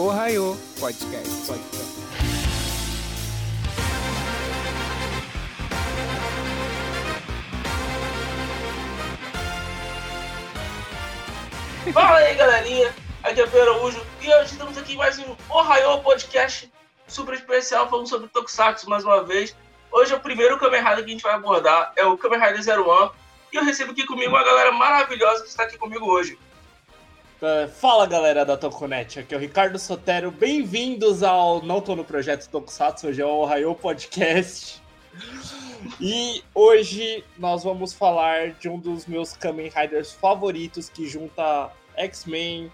Ohio Podcast. Podcast. Fala aí, galerinha. Aqui é o Pedro Araújo e hoje estamos aqui mais um Ohio Podcast super especial falando sobre Tokusatsu mais uma vez. Hoje é o primeiro Kamen Rider que a gente vai abordar, é o Kamen Rider Zero One. E eu recebo aqui comigo uma galera maravilhosa que está aqui comigo hoje. Uh, Fala galera da Toconet, aqui é o Ricardo Sotero, bem-vindos ao Não Tô no Projeto Tokusatsu, hoje é o Ohio Podcast. E hoje nós vamos falar de um dos meus Kamen Riders favoritos que junta X-Men,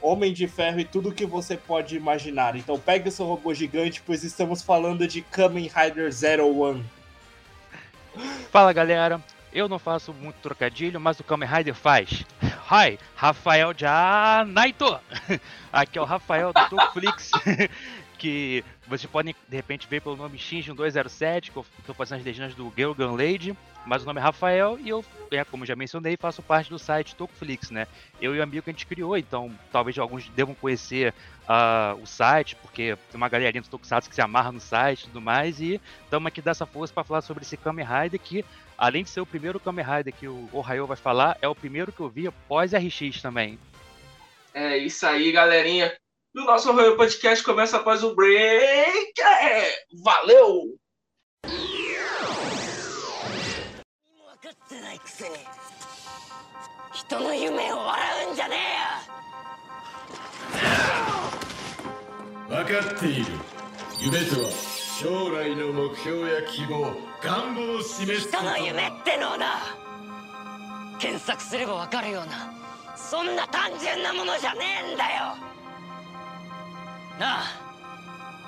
Homem de Ferro e tudo que você pode imaginar. Então pegue o seu robô gigante, pois estamos falando de Kamen Rider Zero One. Fala galera, eu não faço muito trocadilho, mas o Kamen Rider faz. Hi, Rafael Janaito! Aqui é o Rafael do Tokuflix, que vocês podem de repente ver pelo nome Shinjin 207, que eu estou fazendo as legendas do Girl Gun Lady, mas o nome é Rafael e eu, é, como já mencionei, faço parte do site Tokuflix, né? Eu e o amigo que a gente criou, então talvez alguns devam conhecer uh, o site, porque tem uma galerinha do Tokusatsu que se amarra no site e tudo mais, e estamos aqui dessa força para falar sobre esse Kamen Rider que além de ser o primeiro Kamen Rider que o Ohio vai falar, é o primeiro que eu vi pós RX também. É isso aí, galerinha. E o nosso Ohio Podcast começa após o break. É, valeu! 分かってないくせに人の夢を笑うんじゃね分かっている夢とは 将来の目標や希望願望を示すこと。人の夢ってのをな検索すればわかるようなそんな単純なものじゃねえんだよ。なあ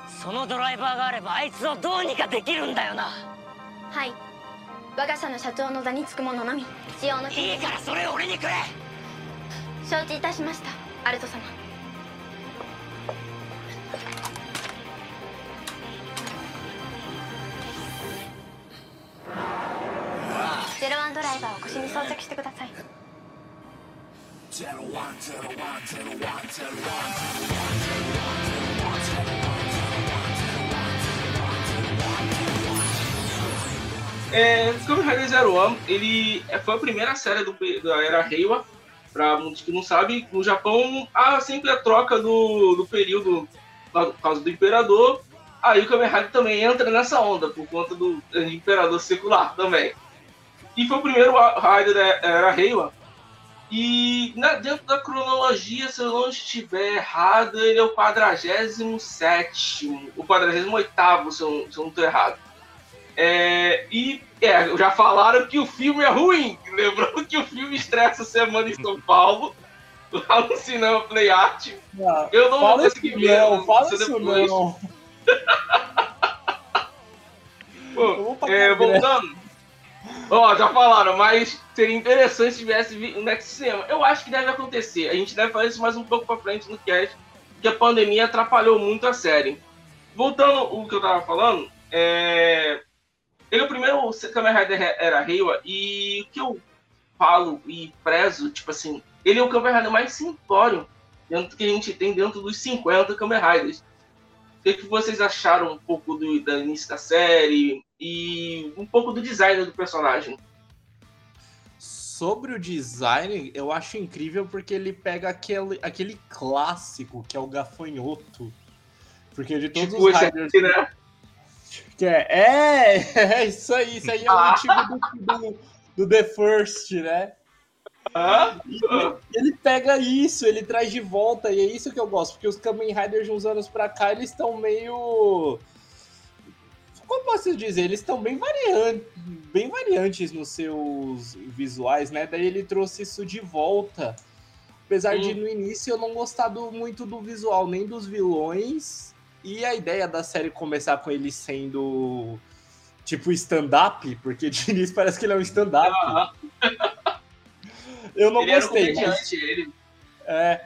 そのドライバーがあればあいつをどうにかできるんだよな。はい。我が社の社長の座につく者のみ。使用のいいからそれを俺にくれ。承知いたしましたアルト様装着してくださいÉ, Kamen Rider Zero One, ele é- foi a primeira série do, da era Reiwa. Pra muitos que não sabem, no Japão há sempre a troca do, do período lá por causa do Imperador. Aí o Kamen Rider também entra nessa onda, por conta do Imperador secular também. E foi o primeiro Rider da era Reiwa. E na- dentro da cronologia, se eu não estiver errado, ele é o 47 o 48 se eu, se eu não estou errado. É, e é, já falaram que o filme é ruim. Lembrando que o filme estreia essa semana em São Paulo, lá no cinema Play Art. Ah, Eu não vou conseguir ver. não, fala isso não. Pô, é, ingresso. voltando. Ó, já falaram, mas seria interessante se tivesse no Next Cinema. Eu acho que deve acontecer. A gente deve fazer isso mais um pouco pra frente no cast, porque a pandemia atrapalhou muito a série. Voltando o que eu tava falando, é... ele é o primeiro Kamen Rider era Reiwa, e o que eu falo e prezo, tipo assim, ele é o Kamen Rider mais simplório dentro que a gente tem dentro dos 50 Kamen Riders. O que, que vocês acharam um pouco do, do início da série e um pouco do design do personagem? Sobre o design, eu acho incrível porque ele pega aquele, aquele clássico que é o gafanhoto. Porque de todos Tipo os Riders. aqui, né? Que é, é, é isso aí, isso aí é o Ah. antigo do, do, do The First, né? Ele pega isso, ele traz de volta, e é isso que eu gosto, porque os Kamen Riders de uns anos pra cá, eles estão meio. Como posso dizer? Eles estão bem, varian... bem variantes nos seus visuais, né? Daí ele trouxe isso de volta. Apesar de Hum. no início eu não gostar do- muito do visual, nem dos vilões. E a ideia da série começar com ele sendo tipo stand-up, porque de início parece que ele é um stand-up. Aham. Eu não Ele era um gostei. mas- comediante, ele. é.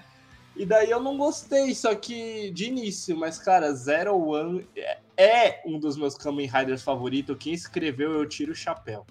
E daí eu não gostei, só que de início, mas cara, Zero One é- é um dos meus Kamen Riders favoritos. Quem escreveu, eu tiro o chapéu.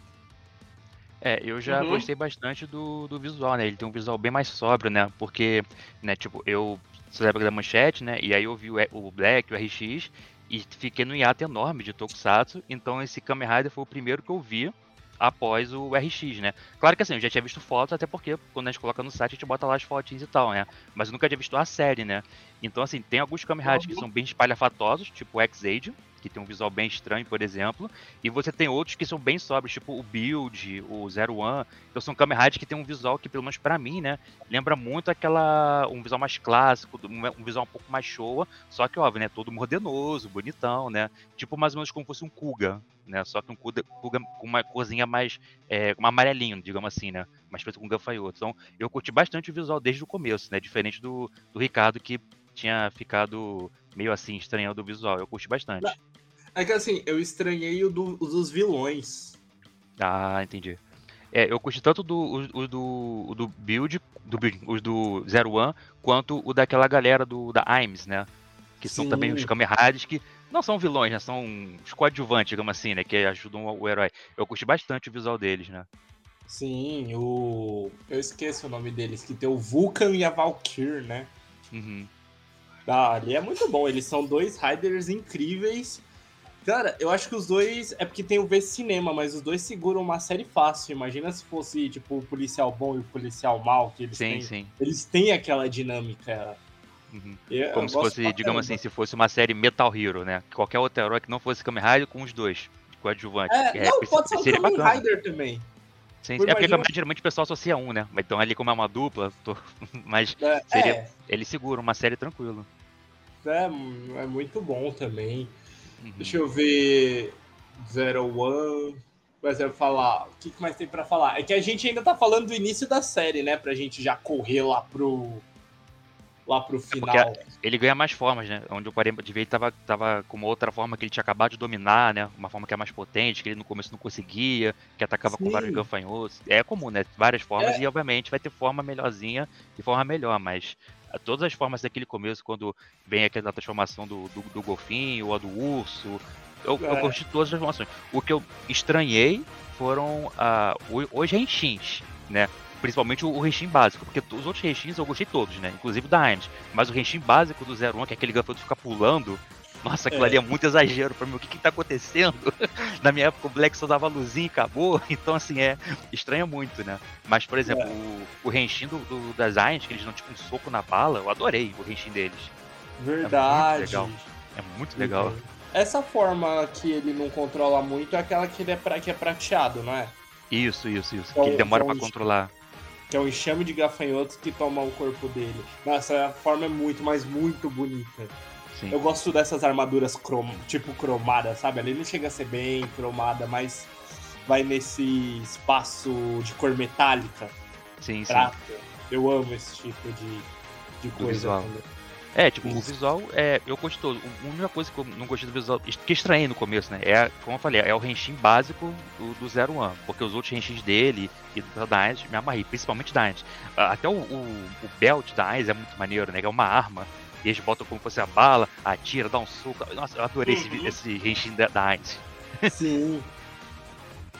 É, eu já Uhum. gostei bastante do, do visual, né? Ele tem um visual bem mais sóbrio, né? Porque, né, tipo, eu essa época da manchete, né? E aí eu vi o, o Black, o RX, e fiquei no hiato enorme de Tokusatsu. Então esse Kamen Rider foi o primeiro que eu vi após o RX, né? Claro que assim, eu já tinha visto fotos, até porque quando a gente coloca no site, a gente bota lá as fotinhas e tal, né? Mas eu nunca tinha visto a série, né? Então, assim, tem alguns Kamen Riders que são bem espalhafatosos, tipo o X-Age, que tem um visual bem estranho, por exemplo. E você tem outros que são bem sóbrios, tipo o Build, o Zero One. Então são Kamen Riders que tem um visual que, pelo menos pra mim, né? Lembra muito aquela. um visual mais clássico, um visual um pouco mais showa. Só que, óbvio, né? Todo modernoso, bonitão, né? Tipo mais ou menos como fosse um Kuga, né? Só que um Kuga, Kuga com uma corzinha mais. É, um amarelinho, digamos assim, né? Mais preto com gafanhoto. Então eu curti bastante o visual desde o começo, né? Diferente do, do Ricardo, que tinha ficado meio assim, estranhando o visual. Eu curti bastante. É que assim, eu estranhei o, do- o dos vilões. Ah, entendi. É, eu curti tanto do, o, o do, o do Build, do Build, os do Zero One, quanto o daquela galera do, da Aims, né? Que são Sim. também os Kamen Riders que não são vilões, né? São os coadjuvantes, digamos assim, né? Que ajudam o herói. Eu curti bastante o visual deles, né? Sim, o. Eu esqueço o nome deles, que tem o Vulcan e a Valkyr, né? Uhum. Ah, ali é muito bom. Eles são dois Riders incríveis. Cara, eu acho que os dois. É porque tem o V cinema, mas os dois seguram uma série fácil. Imagina se fosse, tipo, o policial bom e o policial mal, que eles Sim, têm. sim. Eles têm aquela dinâmica. Uhum. Eu- Como eu se fosse, digamos assim, se fosse uma série Metal Hero, né? Qualquer outro herói que não fosse Kamen Rider com os dois, coadjuvantes. É, não, seria- pode ser um Kamen bacana. Rider também. Sim, Por. É porque imagina- Rider, geralmente o pessoal associa um, né? Mas Então ali como é uma dupla, tô- mas É, Seria- é, ele segura uma série tranquilo. É, é muito bom também. Uhum. Deixa eu ver. Zero One. Mas eu falar. O que mais tem pra falar? É que a gente ainda tá falando do início da série, né? Pra gente já correr lá pro. Lá pro final. Ele ganha mais formas, né? Onde o 40 de ver ele tava, tava com uma outra forma que ele tinha acabado de dominar, né? Uma forma que é mais potente, que ele no começo não conseguia, que atacava com Sim. vários gafanhotos. É comum, né? Várias formas É. e obviamente vai ter forma melhorzinha e forma melhor, mas todas as formas daquele começo, quando vem aquela transformação do, do, do golfinho ou a do urso, eu, eu É. curti todas as transformações. O que eu estranhei foram o- os renchins, né? Principalmente o, o Renshin básico, porque os outros Renshins eu gostei todos, né? Inclusive o da Ainz. Mas o Renshin básico do 01, que é aquele gafanhoto fica pulando, nossa, aquilo É. ali é muito exagero pra mim. O que que tá acontecendo? Na minha época o Black só dava luzinha e acabou, então assim, é, estranha muito, né? Mas, por exemplo, É. o, o Renshin do, do, das Ainz, que eles dão tipo um soco na bala, eu adorei o Renshin deles. Verdade. legal. É muito legal. Essa forma que ele não controla muito é aquela que, ele é, pra, que é prateado, não é? Isso, isso, isso. Então, que ele demora então, pra controlar. Que é o enxame de gafanhotos que toma o corpo dele. Nossa, a forma é muito, mas muito bonita. Sim. Eu gosto dessas armaduras crom... tipo cromadas, sabe? Ali não chega a ser bem cromada, mas vai nesse espaço de cor metálica, Sim, sim. Eu amo esse tipo de, de coisa. visual. também. É, tipo, o Isso. visual, é, eu gostei todo. A única coisa que eu não gostei do visual, que estranhei no começo, né? É, como eu falei, é o Renshin básico do, do Zero One. Porque os outros Renshins dele e da Dines me amarrei, principalmente Dines. Até o, o, o belt da Dines é muito maneiro, né? Que é uma arma. E eles botam como fosse a bala, atira, dá um soco. Nossa, eu adorei esse, Uhum. esse Renshin da, da Dines. Sim.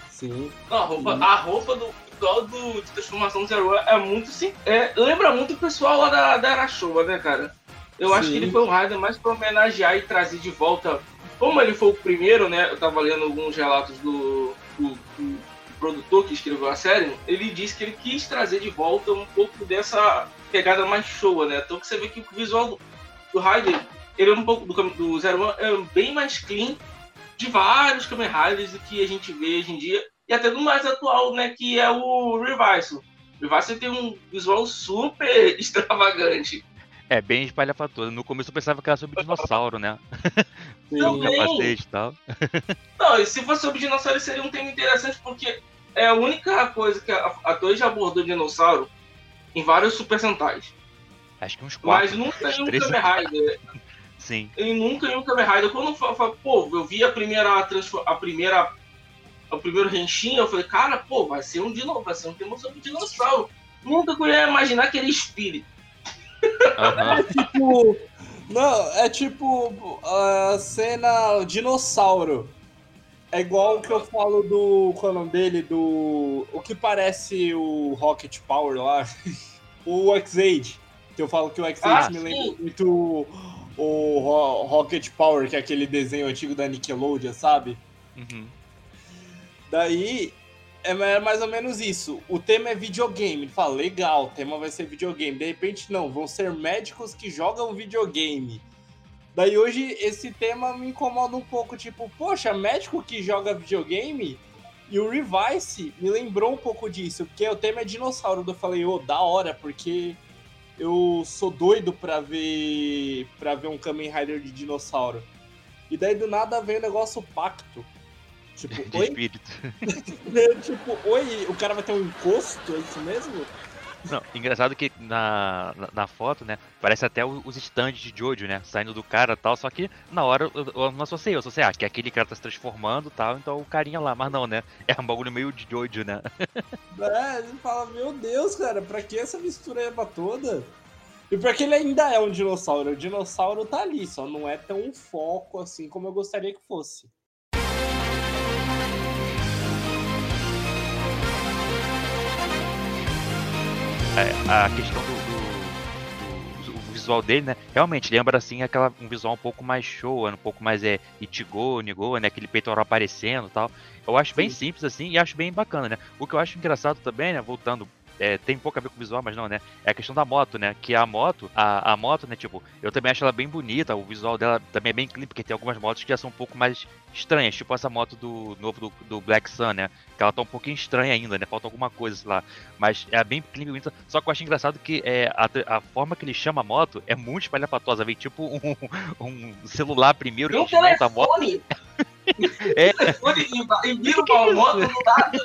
Sim. Não, a roupa, a roupa do pessoal do, de transformação Zero One é muito sim. É, lembra muito o pessoal lá da, da Arachoa, né, cara? Eu acho Sim. que ele foi um rider mais pra homenagear e trazer de volta. Como ele foi o primeiro, né? Eu tava lendo alguns relatos do, do- do produtor que escreveu a série. Ele disse que ele quis trazer de volta um pouco dessa pegada mais show, né? Então que você vê que o visual do, do Rider, ele é um pouco do, do Zero One, é bem mais clean de vários Kamen Riders do que a gente vê hoje em dia. E até do mais atual, né? Que é o Revival. O Revival tem um visual super extravagante. É, bem espalhafatoso. No começo eu pensava que era sobre dinossauro, né? Também. Capacete e tal. Não, e se fosse sobre dinossauro seria um tema interessante, porque é a única coisa que a, a Toei já abordou dinossauro em vários Super Sentais. Acho que uns quatro. Mas nunca em um três. Kamen Rider. Sim. E nunca em um Kamen Rider. Quando eu fa- fa- pô, eu vi a primeira a primeira o primeiro Henshin, eu falei, cara, pô, vai ser um dinossauro, vai ser um tema sobre dinossauro. Nunca que eu ia imaginar que era espírito. Aham. tipo. Não, é tipo a cena dinossauro. É igual o que eu falo do. Qual é o nome dele? Do. O que parece o Rocket Power lá. o X-Age. Eu falo que o X8 Ah, me sim. lembra muito o, o Ro- Rocket Power, que é aquele desenho antigo da Nickelodeon, sabe? Uhum. Daí é ma- mais ou menos isso. O tema é videogame. Ele fala, legal, o tema vai ser videogame. De repente, não, vão ser médicos que jogam videogame. Daí hoje esse tema me incomoda um pouco, tipo, poxa, médico que joga videogame? E o Revice me lembrou um pouco disso, porque o tema é dinossauro. Eu falei, ô, da hora, porque eu sou doido pra ver para ver um Kamen Rider de dinossauro. E daí do nada vem o negócio pacto. Tipo, De oi? espírito. tipo, oi, o cara vai ter um encosto, é isso mesmo? Não, engraçado que na, na, na foto, né, parece até os stands de Jojo, né, saindo do cara e tal, só que na hora eu, eu não associei, eu associei, ah, que aquele cara tá se transformando e tal, então o carinha lá, mas não, né, é um bagulho meio de Jojo, né. É, ele fala, meu Deus, cara, pra que essa mistureba toda? E porque ele ainda é um dinossauro, o dinossauro tá ali, só não é tão foco assim como eu gostaria que fosse. É, a questão do, do- do- do visual dele, né, realmente lembra, assim, aquela, um visual um pouco mais show, um pouco mais, é, Ichigo, Nigo, né, aquele peitoral aparecendo e tal. Eu acho bem simples, assim, e acho bem bacana, né. O que eu acho engraçado também, né, voltando é, tem pouco a ver com o visual, mas não, né? É a questão da moto, né? Que a moto, a, a moto, né? Tipo, eu também acho ela bem bonita, o visual dela também é bem clean, porque tem algumas motos que já são um pouco mais estranhas, tipo essa moto do novo do, do Black Sun, né? Que ela tá um pouquinho estranha ainda, né? Falta alguma coisa sei lá. Mas é bem clean, e bonita. Só que eu acho engraçado que é, a, a forma que ele chama a moto é muito espalhafatosa. Vem tipo um, um celular primeiro que desmonta a moto. telefone. É. telefone e, e vira uma moto do nada.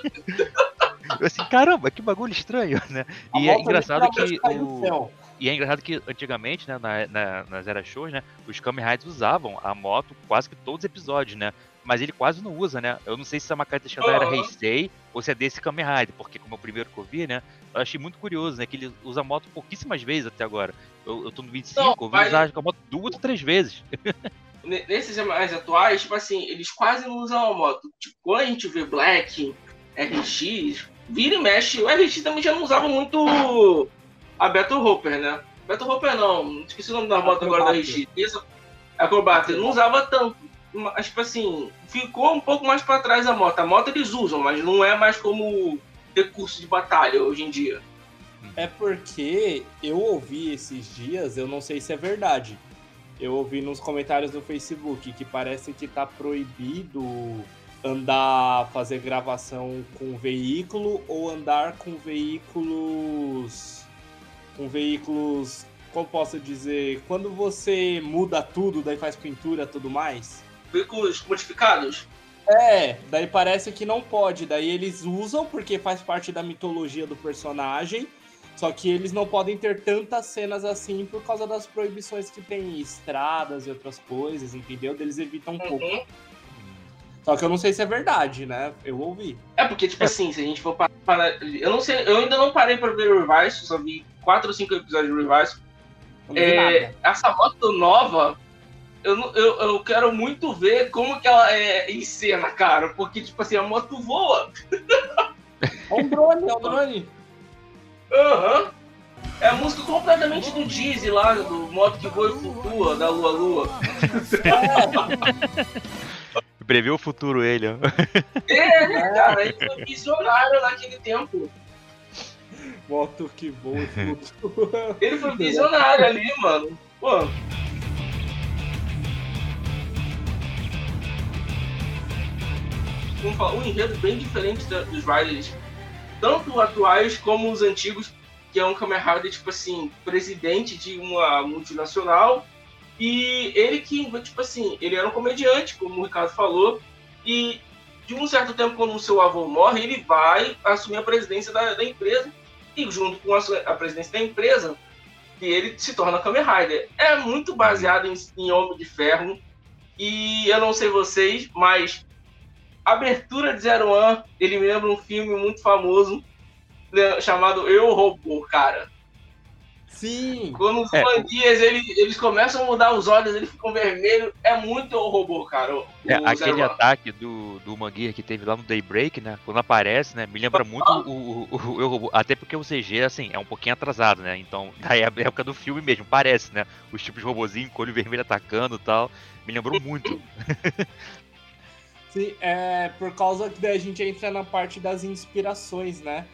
Eu assim, caramba, que bagulho estranho, né? A E é engraçado que o. E é engraçado que antigamente, né, na, na- nas eras shows, né, os Kamen Riders usavam a moto quase que todos os episódios, né? Mas ele quase não usa, né? Eu não sei se essa característica da era. Heisei ou se é desse Kamen Rider, porque como é o primeiro que eu vi, né? Eu achei muito curioso, né? Que ele usa a moto pouquíssimas vezes até agora. Eu, eu tô no 25, Não, eu vi mas- usar a moto duas ou três vezes. Ne- Nesses mais atuais, tipo assim, eles quase não usam a moto. Tipo, quando a gente vê Black, RX, vira e mexe. O RX também já não usava muito a Battle Hopper, né? Battle Hopper não, esqueci o nome da moto agora da. RX. Isso, Acrobater, não usava tanto. Mas, tipo assim, ficou um pouco mais pra trás a moto. A moto eles usam, mas não é mais como recurso de batalha hoje em dia. É porque eu ouvi esses dias, eu não sei se é verdade. Eu ouvi nos comentários do Facebook que parece que tá proibido andar, fazer gravação com veículo ou andar com veículos. Com veículos. Como posso dizer? Quando você muda tudo, daí faz pintura e tudo mais. Veículos modificados? É, daí parece que não pode. Daí eles usam porque faz parte da mitologia do personagem. Só que eles não podem ter tantas cenas assim por causa das proibições que tem em estradas e outras coisas, entendeu? Eles evitam um pouco. Só que eu não sei se é verdade, né? Eu ouvi. É porque, tipo assim, se a gente for parar. Eu não sei, eu ainda não parei pra ver o Revice, só vi 4 ou 5 episódios não vi É, nada. essa moto nova, eu, não- eu, eu quero muito ver como que ela é em cena, cara. Porque, tipo assim, a moto voa. É um drone, é um drone. Aham. É a música completamente do Dizzy lá, do moto que voa e flutua, da Lua Lua. Previu o futuro ele, ó. É, né, cara? Ele foi visionário naquele tempo. Moto que voa e flutua. Ele foi visionário ali, mano. Pô. Vamos falar, um enredo bem diferente da- dos Riders, tanto atuais como os antigos, que é um Kamen Rider, tipo assim, presidente de uma multinacional. E ele que, tipo assim, ele era um comediante, como o Ricardo falou, e de um certo tempo, quando o seu avô morre, ele vai assumir a presidência da, da empresa, e junto com a, a presidência da empresa, ele se torna Kamen Rider. É muito baseado em, em Homem de Ferro, e eu não sei vocês, mas Abertura de Zero One, ele me lembra um filme muito famoso né, chamado Eu Robô, cara. Sim. Quando os É. manguias eles, eles começam a mudar os olhos, eles ficam vermelhos. É muito o robô, cara. O, É, o aquele ataque do, do Mangueira que teve lá no Daybreak, né? Quando aparece, né? Me lembra muito o, o, o Robô. Até porque o CG, assim, é um pouquinho atrasado, né? Então, da é- época do filme mesmo, parece, né? Os tipos de robozinho com olho vermelho atacando e tal. Me lembrou muito. Sim, é por causa que daí a gente entra na parte das inspirações, né?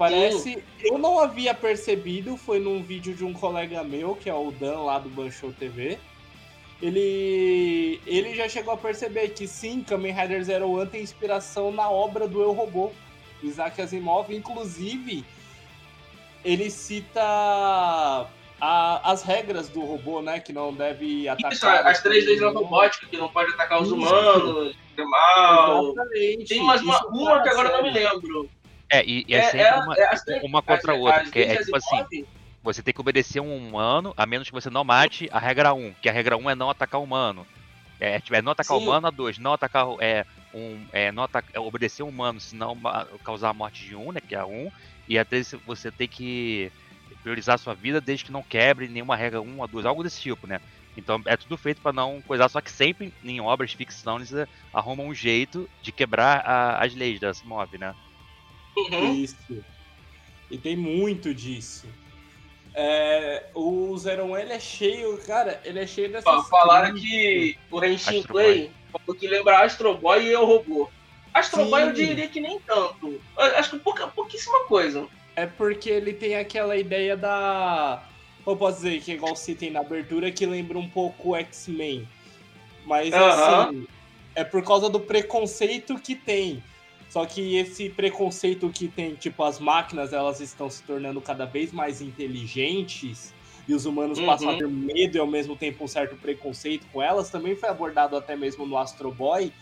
Parece. Eu não havia percebido, foi num vídeo de um colega meu, que é o Dan lá do Banshou TV. Ele. Ele já chegou a perceber que sim, Kamen Rider Zero One tem inspiração na obra do Eu Robô, Isaac Asimov. Inclusive, ele cita a- as regras do robô, né? Que não deve atacar. Isso, as três leis da robótica, que não pode atacar os Isso. humanos, é mal. Exatamente. Tem mais uma, uma que agora eu não me lembro. É, e, e é, É, sempre é, uma, é as três- uma contra a outra. Porque é, tipo assim, você tem que obedecer um humano, a menos que você não mate a regra 1, que a regra 1 é não atacar o humano. É, tipo, é não atacar o Sim. humano, a 2, não atacar é, um, é, não atacar, é obedecer humano, senão causar a morte de um, né, que é a 1, e a 3 você tem que priorizar a sua vida desde que não quebre nenhuma regra 1 a 2, algo desse tipo, né? Então é tudo feito pra não coisar, só que sempre em obras de ficção eles arrumam um jeito de quebrar a- as leis da Asimov, né? Uhum. Isso. E tem muito disso. É, o Zero One ele é cheio, cara, ele é cheio dessas. Ó, Falaram que o Henshin Astro Play falou que lembra Astro Boy e Eu Robô. Astro Boy eu Sim. diria que nem tanto. Eu Acho que pouca, pouquíssima coisa. É porque ele tem aquela ideia da. Eu posso dizer que é igual citem na abertura, que lembra um pouco o X-Men. Mas Aham. assim, é por causa do preconceito que tem. Só que esse preconceito que tem, tipo, as máquinas elas estão se tornando cada vez mais inteligentes e os humanos Uhum. passam a ter medo e ao mesmo tempo um certo preconceito com elas, também foi abordado até mesmo no Astro Boy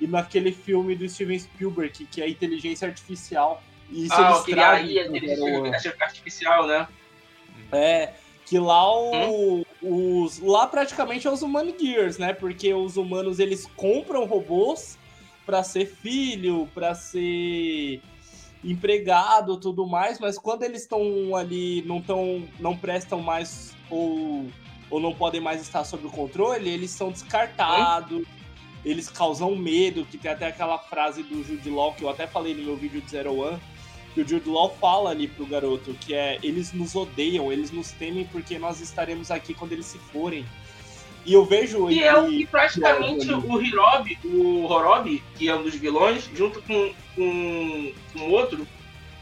e naquele filme do Steven Spielberg, que é a inteligência artificial. E isso ah, eles trazem aquele Zero One. artificial, né? É, que lá o- Hum? os lá praticamente é os Human Gears, né? Porque os humanos eles compram robôs pra ser filho, pra ser empregado, tudo mais, mas quando eles estão ali não tão não prestam mais ou ou não podem mais estar sob o controle, eles são descartados. Eles causam medo, que tem até aquela frase do Jude Law que eu até falei no meu vídeo de Zero One, que o Jude Law fala ali pro garoto, que é eles nos odeiam, eles nos temem porque nós estaremos aqui quando eles se forem. E eu vejo E é o que praticamente é o- Hirobi, o Horobi, que é um dos vilões, junto com, com, com outro,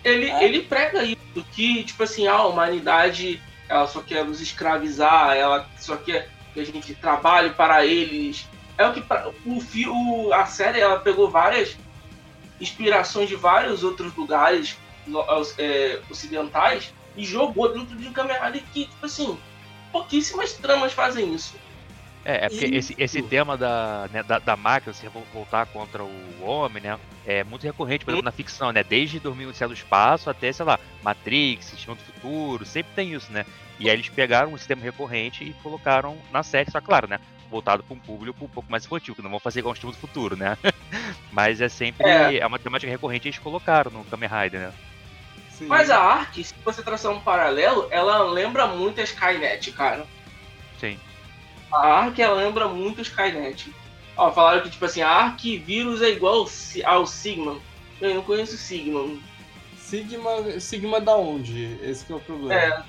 ele, É. ele prega isso, que, tipo assim, a humanidade ela só quer nos escravizar, ela só quer que a gente trabalhe para eles. É o que o, o a série ela pegou várias inspirações de vários outros lugares é, ocidentais e jogou dentro de um Rider que, tipo assim, pouquíssimas tramas fazem isso. É, é porque esse, esse tema da, né, da, da máquina se voltar contra o homem, né? É muito recorrente, por exemplo, na ficção, né? Desde 2001 do Espaço até, sei lá, Matrix, Sistema do Futuro, sempre tem isso, né? E aí eles pegaram um sistema recorrente e colocaram na série, só claro, né? Voltado para um público um pouco mais infantil, que não vão fazer igual o Sistema do Futuro, né? Mas é sempre. É. É. uma temática recorrente eles colocaram no Kamen Rider, né? Sim. Mas a Ark, se você traçar um paralelo, ela lembra muito a Skynet, cara. Sim. A Ark, ela lembra muito Skynet. Ó, falaram que, tipo assim, a Ark vírus é igual ao Si- ao Sigma. Eu não conheço o Sigma. Sigma, Sigma da onde? Esse que é o problema. É.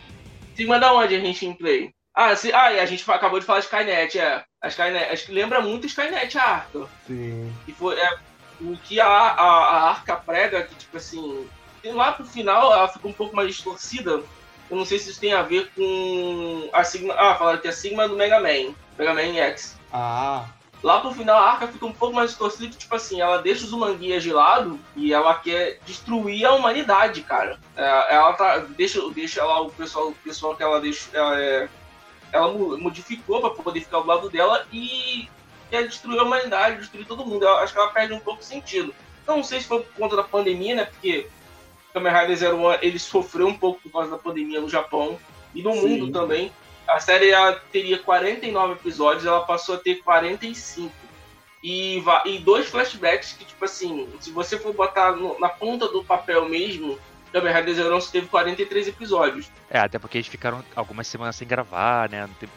Sigma da onde a gente em play? Ah, se, ah, e a gente acabou de falar Skynet, é. A Skynet, acho que lembra muito Skynet, a Ark. Sim. E foi é, o que a, a, a Arca prega, que tipo assim, lá pro final ela fica um pouco mais distorcida. Eu não sei se isso tem a ver com a Sigma. Ah, falaram que é a Sigma do Mega Man, Mega Man X. Ah, Lá pro final a Arca fica um pouco mais distorcida, que, tipo assim, ela deixa os humanguias de lado e ela quer destruir a humanidade, cara. É, ela tá. Deixa, deixa lá o pessoal, o pessoal que ela deixa. Ela, é, ela modificou pra poder ficar do lado dela e quer destruir a humanidade, destruir todo mundo. Eu acho que ela perde um pouco o sentido. Não sei se foi por conta da pandemia, né? Porque Kamen Rider Zero One ele sofreu um pouco por causa da pandemia no Japão e no Sim. mundo também. A série teria 49 episódios, ela passou a ter 45. E, e dois flashbacks que, tipo assim, se você for botar no- na ponta do papel mesmo, Kamen Rider Zero teve 43 episódios. É, até porque eles ficaram algumas semanas sem gravar, né? Não teve-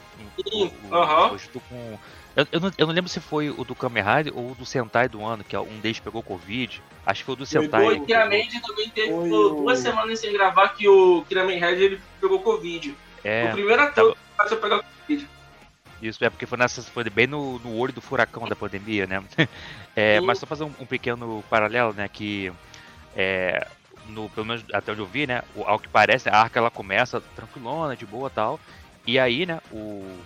Sim, aham. Hoje tô com. Eu, eu não, eu não lembro se foi o do Kamen Rider ou o do Sentai do ano, que um deles pegou Covid. Acho que foi o do Foi Sentai. O Kiramende também teve Foi pô, o- duas semanas sem gravar que o Kiramen Red ele pegou Covid. É, o primeiro ator que começou a pegar Covid. Isso, é porque foi, nessa, foi bem no, no olho do furacão da pandemia, né? É, mas só fazer um, um pequeno paralelo, né? Que, é, no, pelo menos até onde eu vi, né? o- Ao que parece, a arca ela começa tranquilona, de boa e tal. E aí, né? O,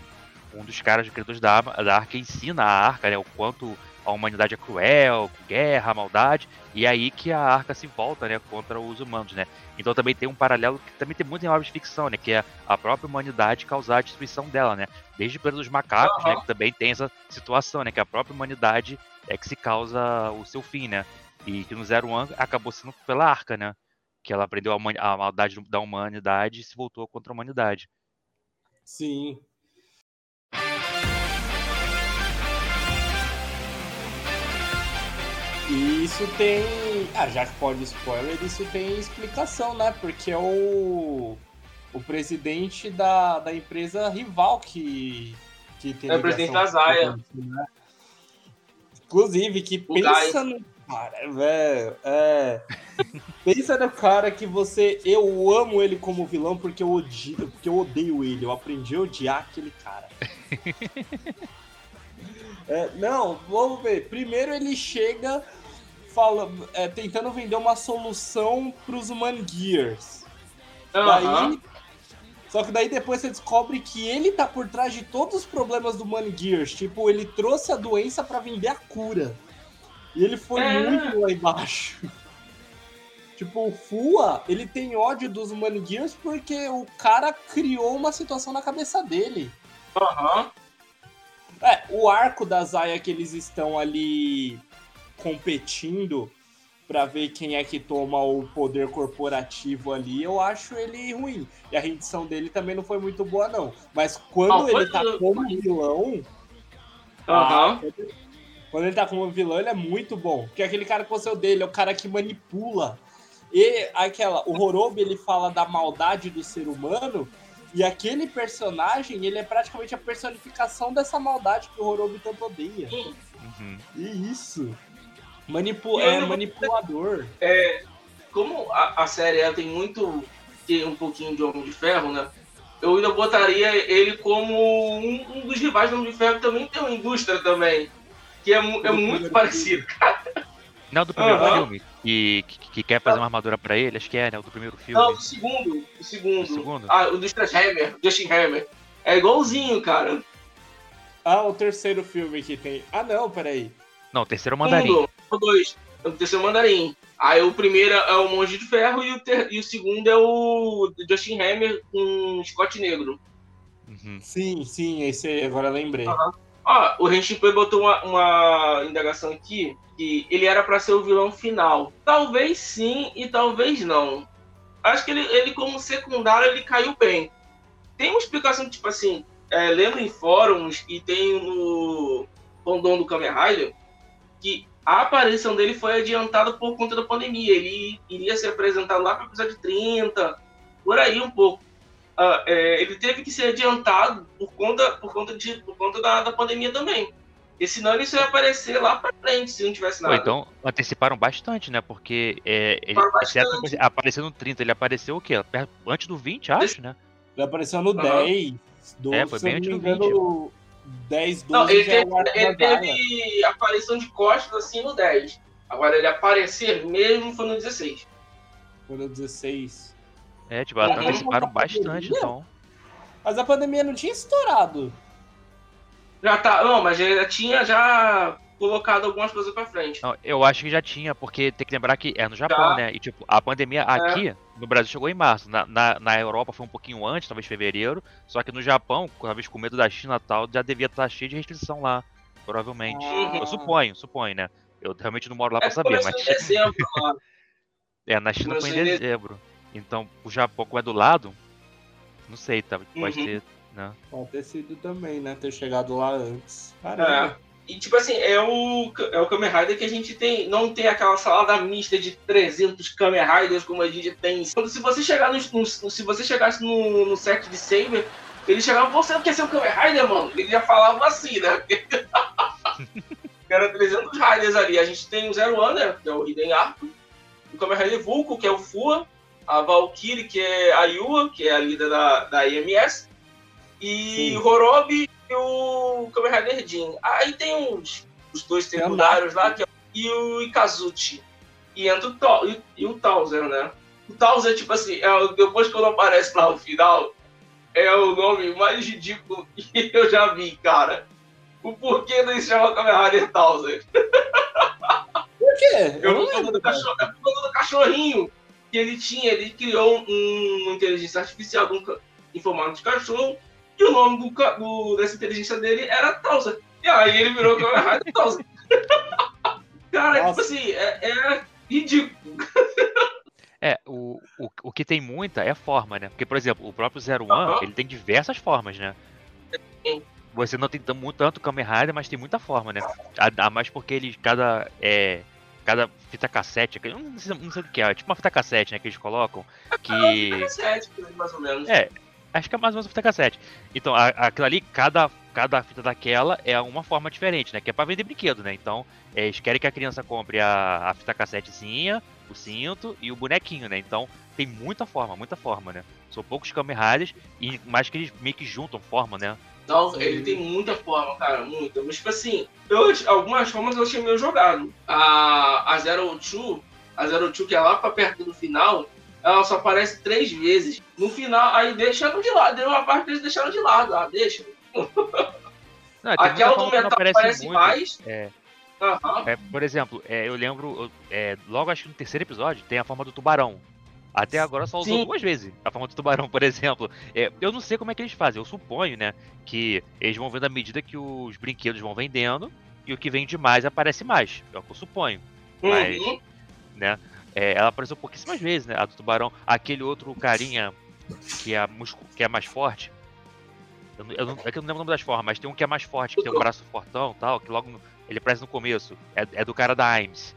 um dos caras, criadores da, da arca, ensina a arca, né? O quanto a humanidade é cruel, guerra, maldade. E é aí que a arca se volta, né? Contra os humanos, né? Então também tem um paralelo que também tem muito em obras de ficção, né? Que é a própria humanidade causar a destruição dela, né? Desde o período dos macacos, né? Aham. Que também tem essa situação, né? Que a própria humanidade é que se causa o seu fim, né? E que no Zero One acabou sendo pela arca, né? Que ela aprendeu a, a maldade da humanidade e se voltou contra a humanidade. Sim. E isso tem. Ah, já que pode spoiler, isso tem explicação, né? Porque é o. O presidente da, da empresa rival que. que tem É o presidente da Zaya. né? Inclusive, que O pensa no. Cara, velho. É. pensa no cara que você. Eu amo ele como vilão porque eu odio. Porque eu odeio ele. Eu aprendi a odiar aquele cara. É, não, vamos ver. Primeiro ele chega fala, é, tentando vender uma solução pros Mangears. Aham. Daí, só que daí depois você descobre que ele tá por trás de todos os problemas do Mangears. Tipo, ele trouxe a doença pra vender a cura. E ele foi É. muito lá embaixo. Tipo, o Fua, ele tem ódio dos Mangears porque o cara criou uma situação na cabeça dele. Aham. É, o arco da Zaya que eles estão ali competindo pra ver quem é que toma o poder corporativo ali, eu acho ele ruim. E a rendição dele também não foi muito boa, não. Mas quando Ah, ele tá como vilão. Aham. ah, Quando ele tá como vilão, ele é muito bom. Porque aquele cara que você odeia, ele é o cara que manipula. E aquela, o Horobi, ele fala da maldade do ser humano. E aquele personagem, ele é praticamente a personificação dessa maldade que o Horobi tanto odeia. Uhum. E isso. Manipu E é manipulador. Como a, a série ela tem muito. tem um pouquinho de Homem de Ferro, né? Eu ainda botaria ele como um, um dos rivais do Homem de Ferro que também tem uma indústria também. Que é, é Do muito parecido. Não, do primeiro Aham. filme. Que, que, que quer fazer uma armadura pra ele, acho que é, né? O do primeiro filme. Não, o segundo. O segundo. O segundo? Ah, o do Strash Hammer, Justin Hammer. É igualzinho, cara. Ah, o terceiro filme que tem. Ah, não, peraí. Não, o terceiro é o mandarim. Segundo, o dois. É o terceiro mandarim. Aí o primeiro é o Monge de Ferro e o, ter- e o segundo é o Justin Hammer com Scott Negro. Uhum. Sim, sim, esse aí, agora eu lembrei. Ó, o Renshipei botou uma, uma indagação aqui que ele era pra ser o vilão final. Talvez sim e talvez não. Acho que ele, ele como secundário, ele caiu bem. Tem uma explicação, tipo assim, é, lendo em fóruns e tem no Rondon do Kamen Rider, que a aparição dele foi adiantada por conta da pandemia. Ele iria ser apresentado lá para episódio 30, por aí um pouco. Ah, é, ele teve que ser adiantado por conta, por conta, de, por conta da, da pandemia também. E senão ele só ia aparecer lá pra frente, se não tivesse Pô, nada. então anteciparam bastante, né? Porque é, ele, bastante. apareceu no 30, ele apareceu o quê? Antes do 20, acho, né? Ele apareceu no Aham. 10. Do, É, foi bem antes do engano, 10, 12 não, ele é teve, ele teve aparição de costas assim no 10. Agora ele aparecer mesmo foi no 16. Foi no 16. É, tipo, Uhum. anteciparam bastante, Pandemia? então. Mas a pandemia não tinha estourado. Já tá, não, mas já tinha já colocado algumas coisas pra frente. Não, eu acho que já tinha, porque tem que lembrar que é no Japão, Tá. né? E tipo, a pandemia aqui no Brasil chegou em março. Na, na, na Europa foi um pouquinho antes, talvez fevereiro. Só que no Japão, talvez com medo da China e tal, já devia estar cheio de restrição lá. Provavelmente. Uhum. Eu suponho, suponho, né? Eu realmente não moro lá É pra saber, começou mas. em dezembro lá. É, na China foi em Começou em dezembro. Então, o Japão, como é do lado, não sei, tá? Pode Uhum. ter, né? Pode ter sido também, né? Ter chegado lá antes. Caramba. E, tipo assim, é o, é o Kamen Rider que a gente tem. Não tem aquela salada mista de 300 Kamen Riders como a gente tem. Quando, se você chegar no, no- se você chegasse no, no set de Saber, ele chegava, você não quer ser o Kamen Rider, mano? Ele já falava assim, né? Era 300 Riders ali. A gente tem o Zero One, né? Que é o Hiden Arco. O Kamen Rider Vulco, que é o Fua. A Valkyrie, que é a Yua, que é a líder da, da IMS. E Sim. o Horobi e o Kamen Rider Jin. Aí tem os, os dois secundários lá, que é, e o Ikazuchi. E entra o, Tau- e, e o Towser, né? O Towser, tipo assim, é, o- depois quando aparece lá no final, é o nome mais ridículo que eu já vi, cara. O porquê não se chama Kamen Rider Towser? Por quê? Eu Eu não lembro. do, cachorro, é por causa do cachorrinho que ele tinha. Ele criou um- uma inteligência artificial um em formato de cachorro. E o nome do, do- dessa inteligência dele era Towser. E aí ele virou Kamen Rider Towser. Cara, tipo Nossa. assim, é, é ridículo. É, o, o, o que tem muita é forma, né? Porque, por exemplo, o próprio Zero One, ele tem diversas formas, né? Sim. Você não tem mu- tanto Kamen Rider, mas tem muita forma, né? A, a mais porque eles, cada, é, cada fita cassete, eu não sei, não sei o que é, é tipo uma fita cassete, né, que eles colocam, que... Sete, mais ou menos. É, acho que é mais ou menos uma fita cassete. Então, a- aquilo ali, cada, cada fita daquela é uma forma diferente, né? Que é pra vender brinquedo, né? Então, é, eles querem que a criança compre a, a fita cassetezinha, o cinto e o bonequinho, né? Então, tem muita forma, muita forma, né? São poucos Kamen Riders, e mais que eles meio que juntam forma, né? Não, ele tem muita forma, cara, muita. Mas, tipo assim, eu, algumas formas eu achei meio jogado. A, a Zero Two, a Zero Two, que é lá pra perto do final, ela só aparece três vezes. No final, aí deixaram de lado. Deu uma parte que eles deixaram de lado. Ah, deixa. Não, Aquela do metal aparece aparece mais. É, Aham. é, por exemplo, é, eu lembro, é, logo acho que no terceiro episódio, tem a forma do tubarão. Até agora só usou Sim. duas vezes a forma do tubarão, por exemplo. É, eu não sei como é que eles fazem, eu suponho, né, que eles vão vendo à medida que os brinquedos vão vendendo e o que vende mais aparece mais. É o que eu suponho, Mas- Uhum. né? É, ela apareceu pouquíssimas vezes, né, a do tubarão. Aquele outro carinha que é, muscu- que é mais forte. Eu, não- eu não, é que eu não lembro o nome das formas, mas tem um que é mais forte, que tem um braço fortão e tal, que logo ele aparece no começo. É, é do cara da Aims.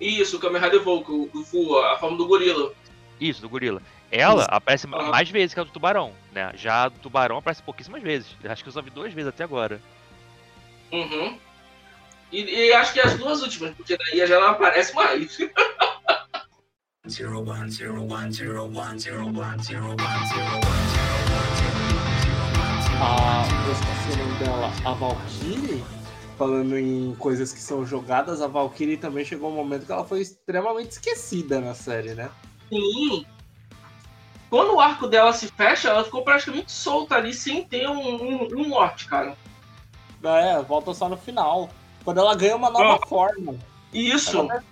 Isso, o Kamen Rider Volk, o, o Fu, a forma do gorila. Isso, do gorila. Ela aparece ma- Aham. mais vezes que a do tubarão, né? Já a do tubarão aparece pouquíssimas vezes. Acho que eu só vi duas vezes até agora. Uhum. E, e acho que as duas últimas, porque daí já não aparece mais. A, eu esqueci o nome dela, a Valkyrie, falando em coisas que são jogadas, a Valkyrie também chegou um momento que ela foi extremamente esquecida na série, né? Sim. Quando o arco dela se fecha, ela ficou praticamente solta ali, sem ter um, um, um norte, cara. É, volta só no final. Quando ela ganha uma nova forma. Isso. Ela até,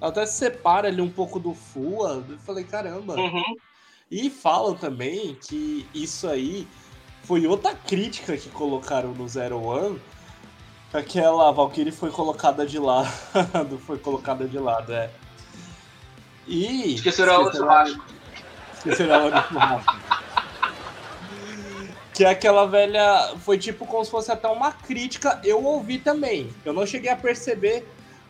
ela até se separa ali um pouco do Fua. Eu falei, caramba. Uhum. E falam também que isso aí foi outra crítica que colocaram no Zero One. Que Aquela Valkyrie foi colocada de lado. foi colocada de lado, é. E. Esqueceram ela do churrasco. Esqueceram ela do churrasco. Que é aquela velha. Foi tipo como se fosse até uma crítica. Eu ouvi também. Eu não cheguei a perceber.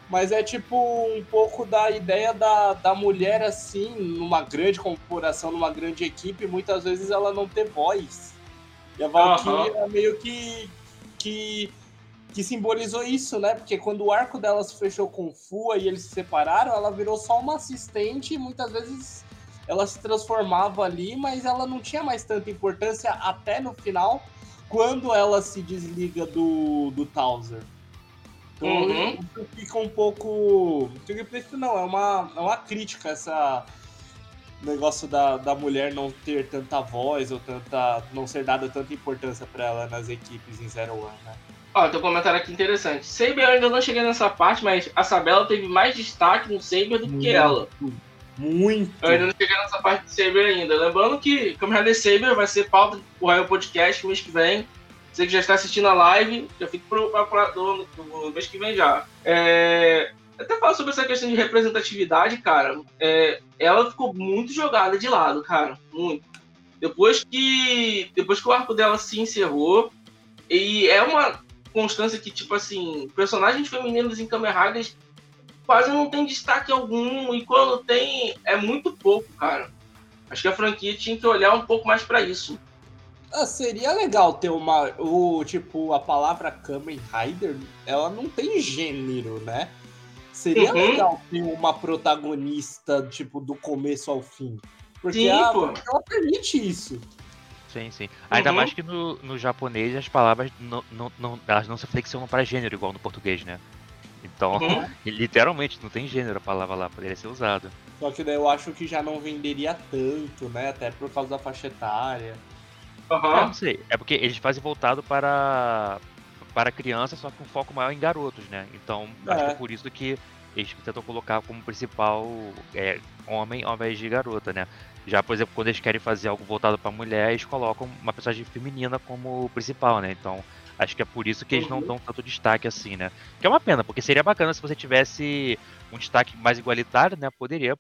Mas é tipo um pouco da ideia da, da mulher assim, numa grande corporação, numa grande equipe, muitas vezes ela não ter voz. E a Valkyrie é meio que, que que simbolizou isso, né? Porque quando o arco dela se fechou com o Fua e eles se separaram, ela virou só uma assistente e muitas vezes ela se transformava ali, mas ela não tinha mais tanta importância até no final, quando ela se desliga do, do Towser. Então Uhum. fica um pouco. Não, é uma, é uma crítica essa negócio da, da mulher não ter tanta voz ou tanta. não ser dada tanta importância pra ela nas equipes em Zero One, né? Ó, tem um comentário aqui interessante. Saber eu ainda não cheguei nessa parte, mas a Sabela teve mais destaque no Saber do que Muito. ela. Muito. Eu ainda não cheguei nessa parte do Saber ainda. Lembrando que Kamen Rider Saber vai ser pauta do Raio Podcast mês que vem. Você que já está assistindo a live, já fica pro, pra- pra- do, do mês que vem já. É, até falar sobre essa questão de representatividade, cara. é, ela ficou muito jogada de lado, cara. Muito. Depois que, depois que o arco dela se encerrou, e é uma. Constância que, tipo assim, personagens femininos em Kamen Riders quase não tem destaque algum, e quando tem, é muito pouco, cara. Acho que a franquia tinha que olhar um pouco mais para isso. Ah, seria legal ter uma. O, tipo, a palavra Kamen Rider, ela não tem gênero, né? Seria Uhum. legal ter uma protagonista, tipo, do começo ao fim. Porque Sim, a, pô. ela permite isso. Sim, sim. Ainda Uhum. mais que no, no japonês as palavras não, não, não, elas não se flexionam para gênero igual no português, né? Então, Uhum. literalmente, não tem gênero a palavra lá, poderia ser usada. Só que daí eu acho que já não venderia tanto, né? Até por causa da faixa etária. É, Aham. não sei. É porque eles fazem voltado para para criança, só com foco maior em garotos, né? Então, acho É. que é por isso que eles tentam colocar como principal é, homem ao invés de garota, né? Já, por exemplo, quando eles querem fazer algo voltado para mulher, eles colocam uma personagem feminina como principal, né? Então, acho que é por isso que eles não Uhum. dão tanto destaque assim, né? Que é uma pena, porque seria bacana se você tivesse um destaque mais igualitário, né? Poderia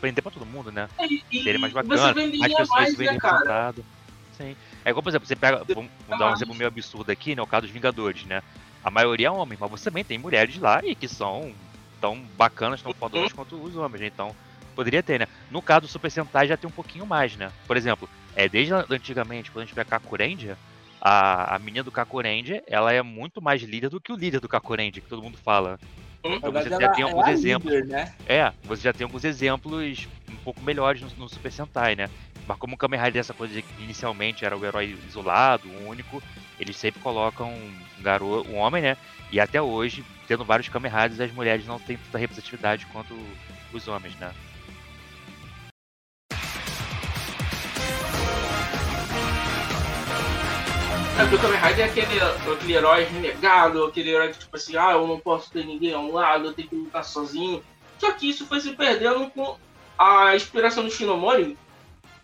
prender para todo mundo, né? E, e Seria mais bacana, mais pessoas verem né, representadas. Sim. É igual, por exemplo, você pega. Vamos, vamos dar um mais. exemplo meio absurdo aqui, né? O caso dos Vingadores, né? A maioria é homem, mas você também tem mulheres lá e que são tão bacanas, tão fodonas quanto os homens, né? Então, poderia ter, né? No caso do Super Sentai já tem um pouquinho mais, né? Por exemplo, é, desde antigamente, quando a gente vê a Kakurendia, a, a menina do Kakurendia, ela é muito mais líder do que o líder do Kakurendia, que todo mundo fala. Hum? Então você já tem é alguns a exemplos. líder, né? É, você já tem alguns exemplos um pouco melhores no, no Super Sentai, né? Mas como o Kamen Rider essa coisa de que inicialmente era o herói isolado, o único, eles sempre colocam um garoto, um homem, né? E até hoje, tendo vários Kamen Riders, as mulheres não têm tanta representatividade quanto os homens, né? É, porque o Kamen Rider é aquele, aquele herói renegado, aquele herói que, tipo assim, ah, eu não posso ter ninguém ao lado, eu tenho que lutar sozinho. Só que isso foi se perdendo com a inspiração do Shinomori.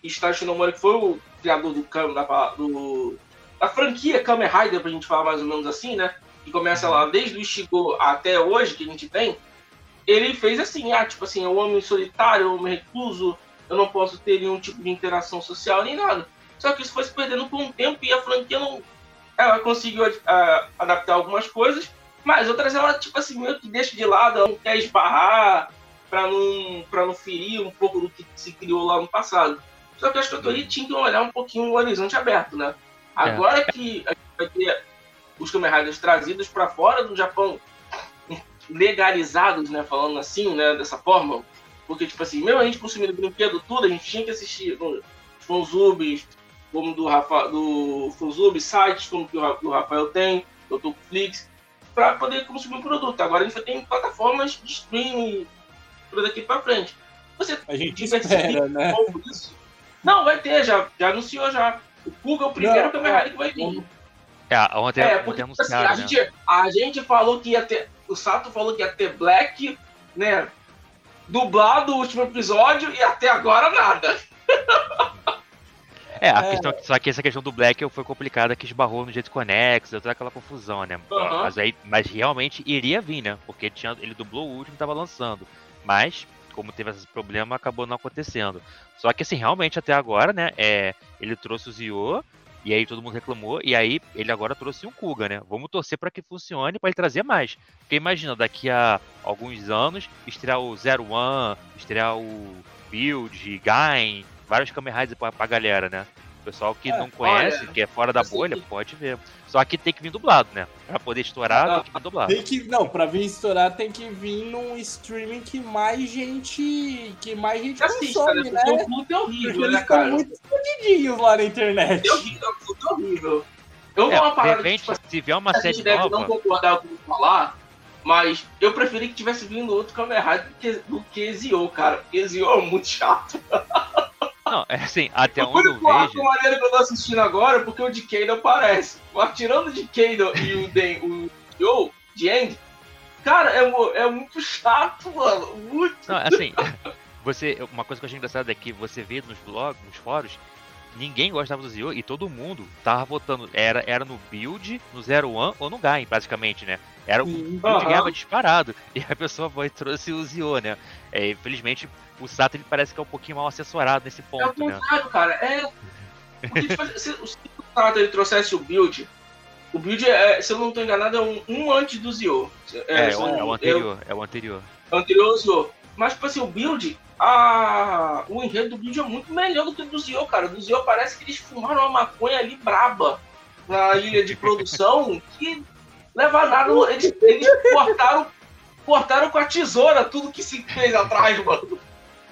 Está Shinomori, que foi o criador do, da, do, da franquia Kamen Rider, pra gente falar mais ou menos assim, né? Que começa lá desde o Ichigo até hoje, que a gente tem. Ele fez assim, ah, tipo assim, eu homem solitário, eu me recluso, eu não posso ter nenhum tipo de interação social nem nada. Só que isso foi se perdendo com o tempo e a franquia não. Ela conseguiu adaptar algumas coisas, mas outras ela, tipo assim, meio que deixa de lado, ela não quer esbarrar pra não, pra não ferir um pouco do que se criou lá no passado. Só que acho que a Toei tinha que olhar um pouquinho o horizonte aberto, né? Agora que a gente vai ter os Kamen Riders trazidos pra fora do Japão, legalizados, né? Falando assim, né? Dessa forma. Porque, tipo assim, mesmo a gente consumindo brinquedo tudo, a gente tinha que assistir os fanzubes, como do, Rafa, do Fanzube, sites como que o Ra- o Rafael tem, do Netflix, para poder consumir o produto. Agora a gente vai ter plataformas de streaming por daqui para frente. Você A gente espera, né? isso? Não, vai ter, já, já anunciou já. O Kuga é o primeiro Não, Kamen Rider que vai vir. É, ontem, É, ontem porque assim, anunciaram, a, né? gente, a gente falou que ia ter. O Sato falou que ia ter Black, né? Dublado o último episódio e até agora nada. É, a É. questão, só que essa questão do Black foi complicada, que esbarrou no jeito conexo, toda aquela confusão, né? Aham. Mas, aí, mas realmente iria vir, né? Porque ele, tinha, ele dublou o último e tava lançando. Mas, como teve esse problema, acabou não acontecendo. Só que assim, realmente até agora, né? É, ele trouxe o Zio, e aí todo mundo reclamou, e aí ele agora trouxe um Kuga, né? Vamos torcer para que funcione, para ele trazer mais. Porque imagina, daqui a alguns anos, estrear o Zero One, estrear o Build, Gain, vários Kamen Riders pra, pra galera, né? O pessoal que É, não conhece, olha, que é fora da assim bolha, que- pode ver. Só que tem que vir dublado, né? Pra poder estourar, Ah, tem que vir dublado. Tem que, não, pra vir estourar tem que vir num streaming que mais gente. que mais gente Assista, consome, né? né? Porque o Pluto é Porque horrível, eles né, cara? muito escondidinhos lá na internet. É horrível, o Pluto é horrível. Eu É, vou uma de parada que, repente, tipo, assim, se vier uma a série gente deve não nova. concordar com o que eu falar, mas eu preferi que tivesse vindo outro Kamen Rider do que, do que Ezio, cara. Porque Ezio é muito chato. Não, é assim, até o onde eu único arco vejo. maneiro que eu tô assistindo agora é porque o Decade aparece. Mas tirando o Decade e o Den, o de End, cara, é, é muito chato, mano. Muito. Não, assim, você. Uma coisa que eu achei engraçada é que você vê nos blogs, nos fóruns, ninguém gostava do Zio e todo mundo tava votando. Era, era no build, no Zero One ou no Gain, praticamente, né? Era o build Aham. ganhava disparado. E a pessoa foi trouxe o Zio, né? É, infelizmente, o Sato ele parece que é um pouquinho mal assessorado nesse É o ponto, né? contrário, cara. É. Porque, tipo, se, se o Sato ele trouxesse o build, O build, é, se eu não estou enganado, é um, um antes do Zio. É, é, são- o, é o anterior, é o anterior. é o anterior Zio. Mas, tipo assim, o build, a... o enredo do build é muito melhor do que o do Zio, cara. Do Zio parece que eles fumaram uma maconha ali braba na ilha de produção que leva a nada. Eles, eles cortaram, cortaram com a tesoura tudo que se fez atrás, mano.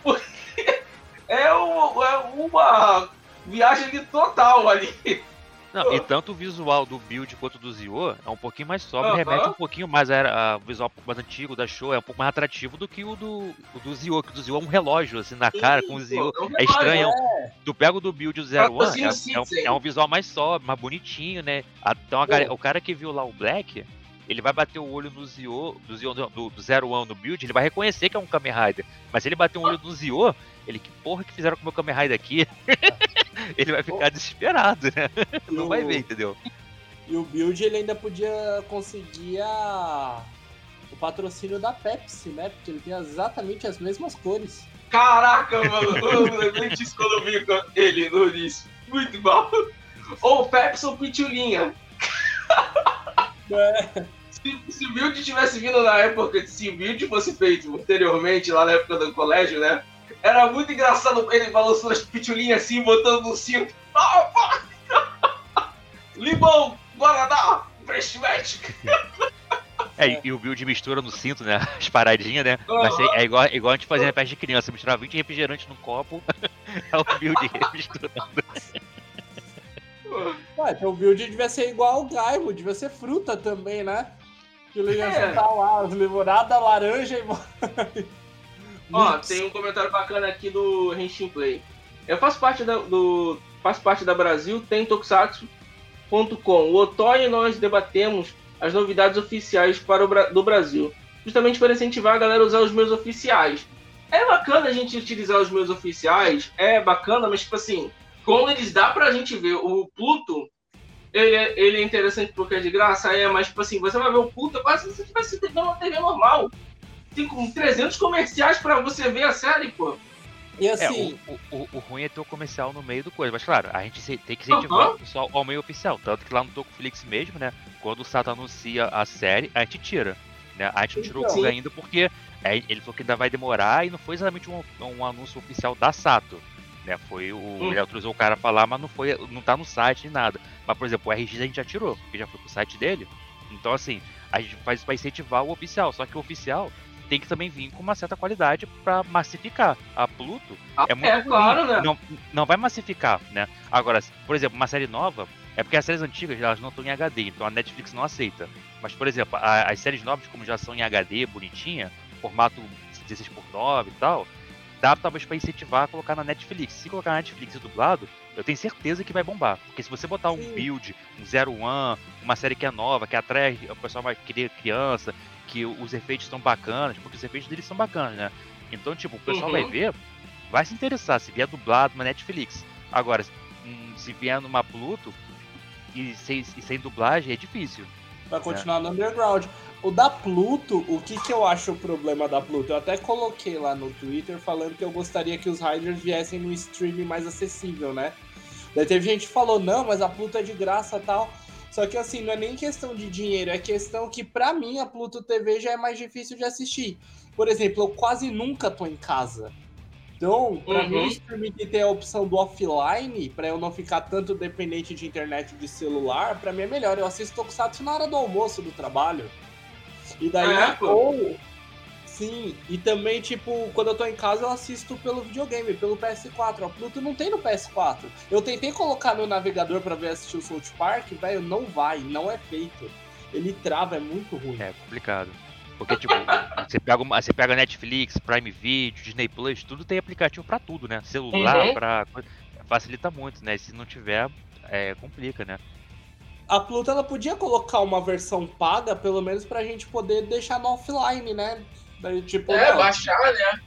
Porque é, o- é uma viagem total ali. Não, e tanto o visual do build quanto do Zio é um pouquinho mais sóbrio, Aham. remete um pouquinho mais a, a- o visual um pouco mais antigo da show, é um pouco mais atrativo do que o do, o do Zio, que o do Zio é um relógio assim na cara com o Zio. Pô, um É estranho, relógio, Tu pega o do build do Zero One, é, é, um, é um visual mais sóbrio, mais bonitinho, né? Então a o cara que viu lá o Black, ele vai bater o olho no Zio, do, Zio, do, do Zero One no build, ele vai reconhecer que é um Kamen Rider. Mas se ele bater o olho no Zio, ele, que porra que fizeram com o meu Kamen Rider aqui? ele vai ficar desesperado, né? Não vai ver, entendeu? E o build ele ainda podia conseguir a... o patrocínio da Pepsi, né? Porque ele tem exatamente as mesmas cores. Caraca, mano, eu lembrei disso quando eu vi com ele no início. Muito bom. Ou Pepsi ou Pitulinha. É. Se, se o build tivesse vindo na época, se o build fosse feito anteriormente, lá na época do colégio, né? Era muito engraçado ele balançando as pitulinhas assim, botando no cinto. Ah! Limão, Guaraná, Fresh Match. É, e- o build mistura no cinto, né? As paradinhas, né? Ser, é igual, igual a gente fazia na festa de criança, misturar 20 refrigerantes num copo, é o build misturando. Ué, então o build devia ser igual ao Gaimo, devia ser fruta também, né? Que ele ia É. lá, limonada, laranja e. Ó, tem um comentário bacana aqui do Henshin Play. Eu faço parte da, do. Faço parte da Brasil, tem Tokusatsu.com. O Otoy e nós debatemos as novidades oficiais para o do Brasil. Justamente para incentivar a galera a usar os meus oficiais. É bacana a gente utilizar os meus oficiais, é bacana, mas tipo assim, quando eles dá pra gente ver o Pluto, ele é, ele é interessante porque é de graça, é, mas tipo assim, você vai ver o Pluto, é quase se você estivesse vendo uma TV normal. Tem com 300 comerciais pra você ver a série, pô. E É, assim, o, o, o ruim é ter o comercial no meio do coisa, mas claro, a gente se- tem que incentivar Aham. o pessoal ao meio oficial. Tanto que lá no Tokuflix mesmo, né? Quando o Sato anuncia a série, a gente tira. Né? A gente não tirou o Então. Ainda porque é, ele falou que ainda vai demorar e não foi exatamente um, um anúncio oficial da Sato. Né? Foi o. Hum. Ele autorizou o cara a falar, mas não foi. não tá no site nem nada. Mas, por exemplo, o RX a gente já tirou, porque já foi pro site dele. Então assim, a gente faz isso pra incentivar o oficial. Só que o oficial tem que também vir com uma certa qualidade pra massificar. A Pluto é muito é, claro, né? Não, não vai massificar, né? Agora, por exemplo, uma série nova, é porque as séries antigas elas não estão em HD, então a Netflix não aceita. Mas, por exemplo, a- as séries novas, como já são em HD, bonitinha, formato 16x9 e tal, dá talvez pra incentivar a colocar na Netflix. Se colocar na Netflix e dublado, eu tenho certeza que vai bombar. Porque se você botar um Sim. build, um Zero One, uma série que é nova, que atrai o pessoal vai querer criança, que os efeitos são bacanas, porque os efeitos deles são bacanas, né? Então, tipo, o pessoal Uhum. vai ver, vai se interessar se vier dublado na Netflix. Agora, hum, se vier numa Pluto e sem, e sem dublagem, é difícil. vai continuar no underground. O da Pluto, o que, que eu acho o problema da Pluto? Eu até coloquei lá no Twitter falando que eu gostaria que os Riders viessem no stream mais acessível, né? Daí teve gente que falou, não, mas a Pluto é de graça e tal. Só que assim, não é nem questão de dinheiro, é questão que pra mim a Pluto TV já é mais difícil de assistir. Por exemplo, eu quase nunca tô em casa. Então, pra Uhum. mim, o streaming que tem a opção do offline, pra eu não ficar tanto dependente de internet de celular, pra mim é melhor. Eu assisto Tokusatsu na hora do almoço do trabalho. E daí, É, pô. ou. Sim, e também, tipo, quando eu tô em casa, eu assisto pelo videogame, pelo PS4. A Pluto não tem no PS4. Eu tentei colocar no navegador pra ver assistir o South Park, velho, não vai, não é feito. Ele trava, é muito ruim. É complicado. Porque, tipo, você pega, uma- você pega Netflix, Prime Video, Disney Plus, tudo tem aplicativo pra tudo, né? Celular, Uhum. pra. Facilita muito, né? Se não tiver, é, complica, né? A Pluto ela podia colocar uma versão paga, pelo menos pra gente poder deixar no offline, né? Daí, tipo, É, não, baixar, né?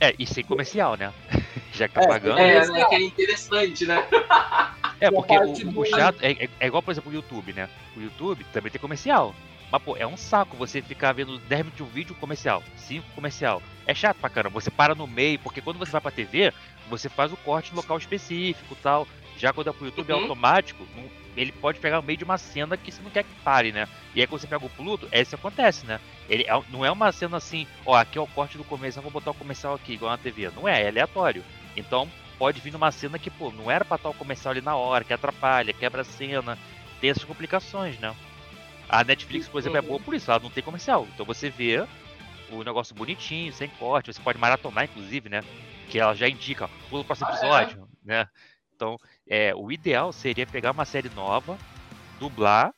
É, e sem comercial, né? Já que tá É, pagando. É, né? Que é interessante, né? É, porque o, o chato é, é- é igual, por exemplo, o YouTube, né? O YouTube também tem comercial. Mas, pô, é um saco você ficar vendo 10 minutos de um vídeo comercial, 5 comercial. É chato pra caramba. Você para no meio, porque quando você vai pra TV, você faz o corte no local específico e tal. Já quando é pro YouTube é Uhum. automático, não- ele pode pegar no meio de uma cena que você não quer que pare, né? E aí quando você pega o Pluto, é isso que acontece, né? Ele é- não é uma cena assim, ó, aqui é o corte do comercial, vou botar o comercial aqui, igual na TV. Não é, é aleatório. Então pode vir numa cena que, pô, não era pra estar o comercial ali na hora, que atrapalha, quebra a cena, tem essas complicações, né? A Netflix, por exemplo, é boa por isso, ela não tem comercial. Então você vê o negócio bonitinho, sem corte, você pode maratonar, inclusive, né? Que ela já indica, pula o próximo Ah, é? episódio, né? Então, é, o ideal seria pegar uma série nova, dublar,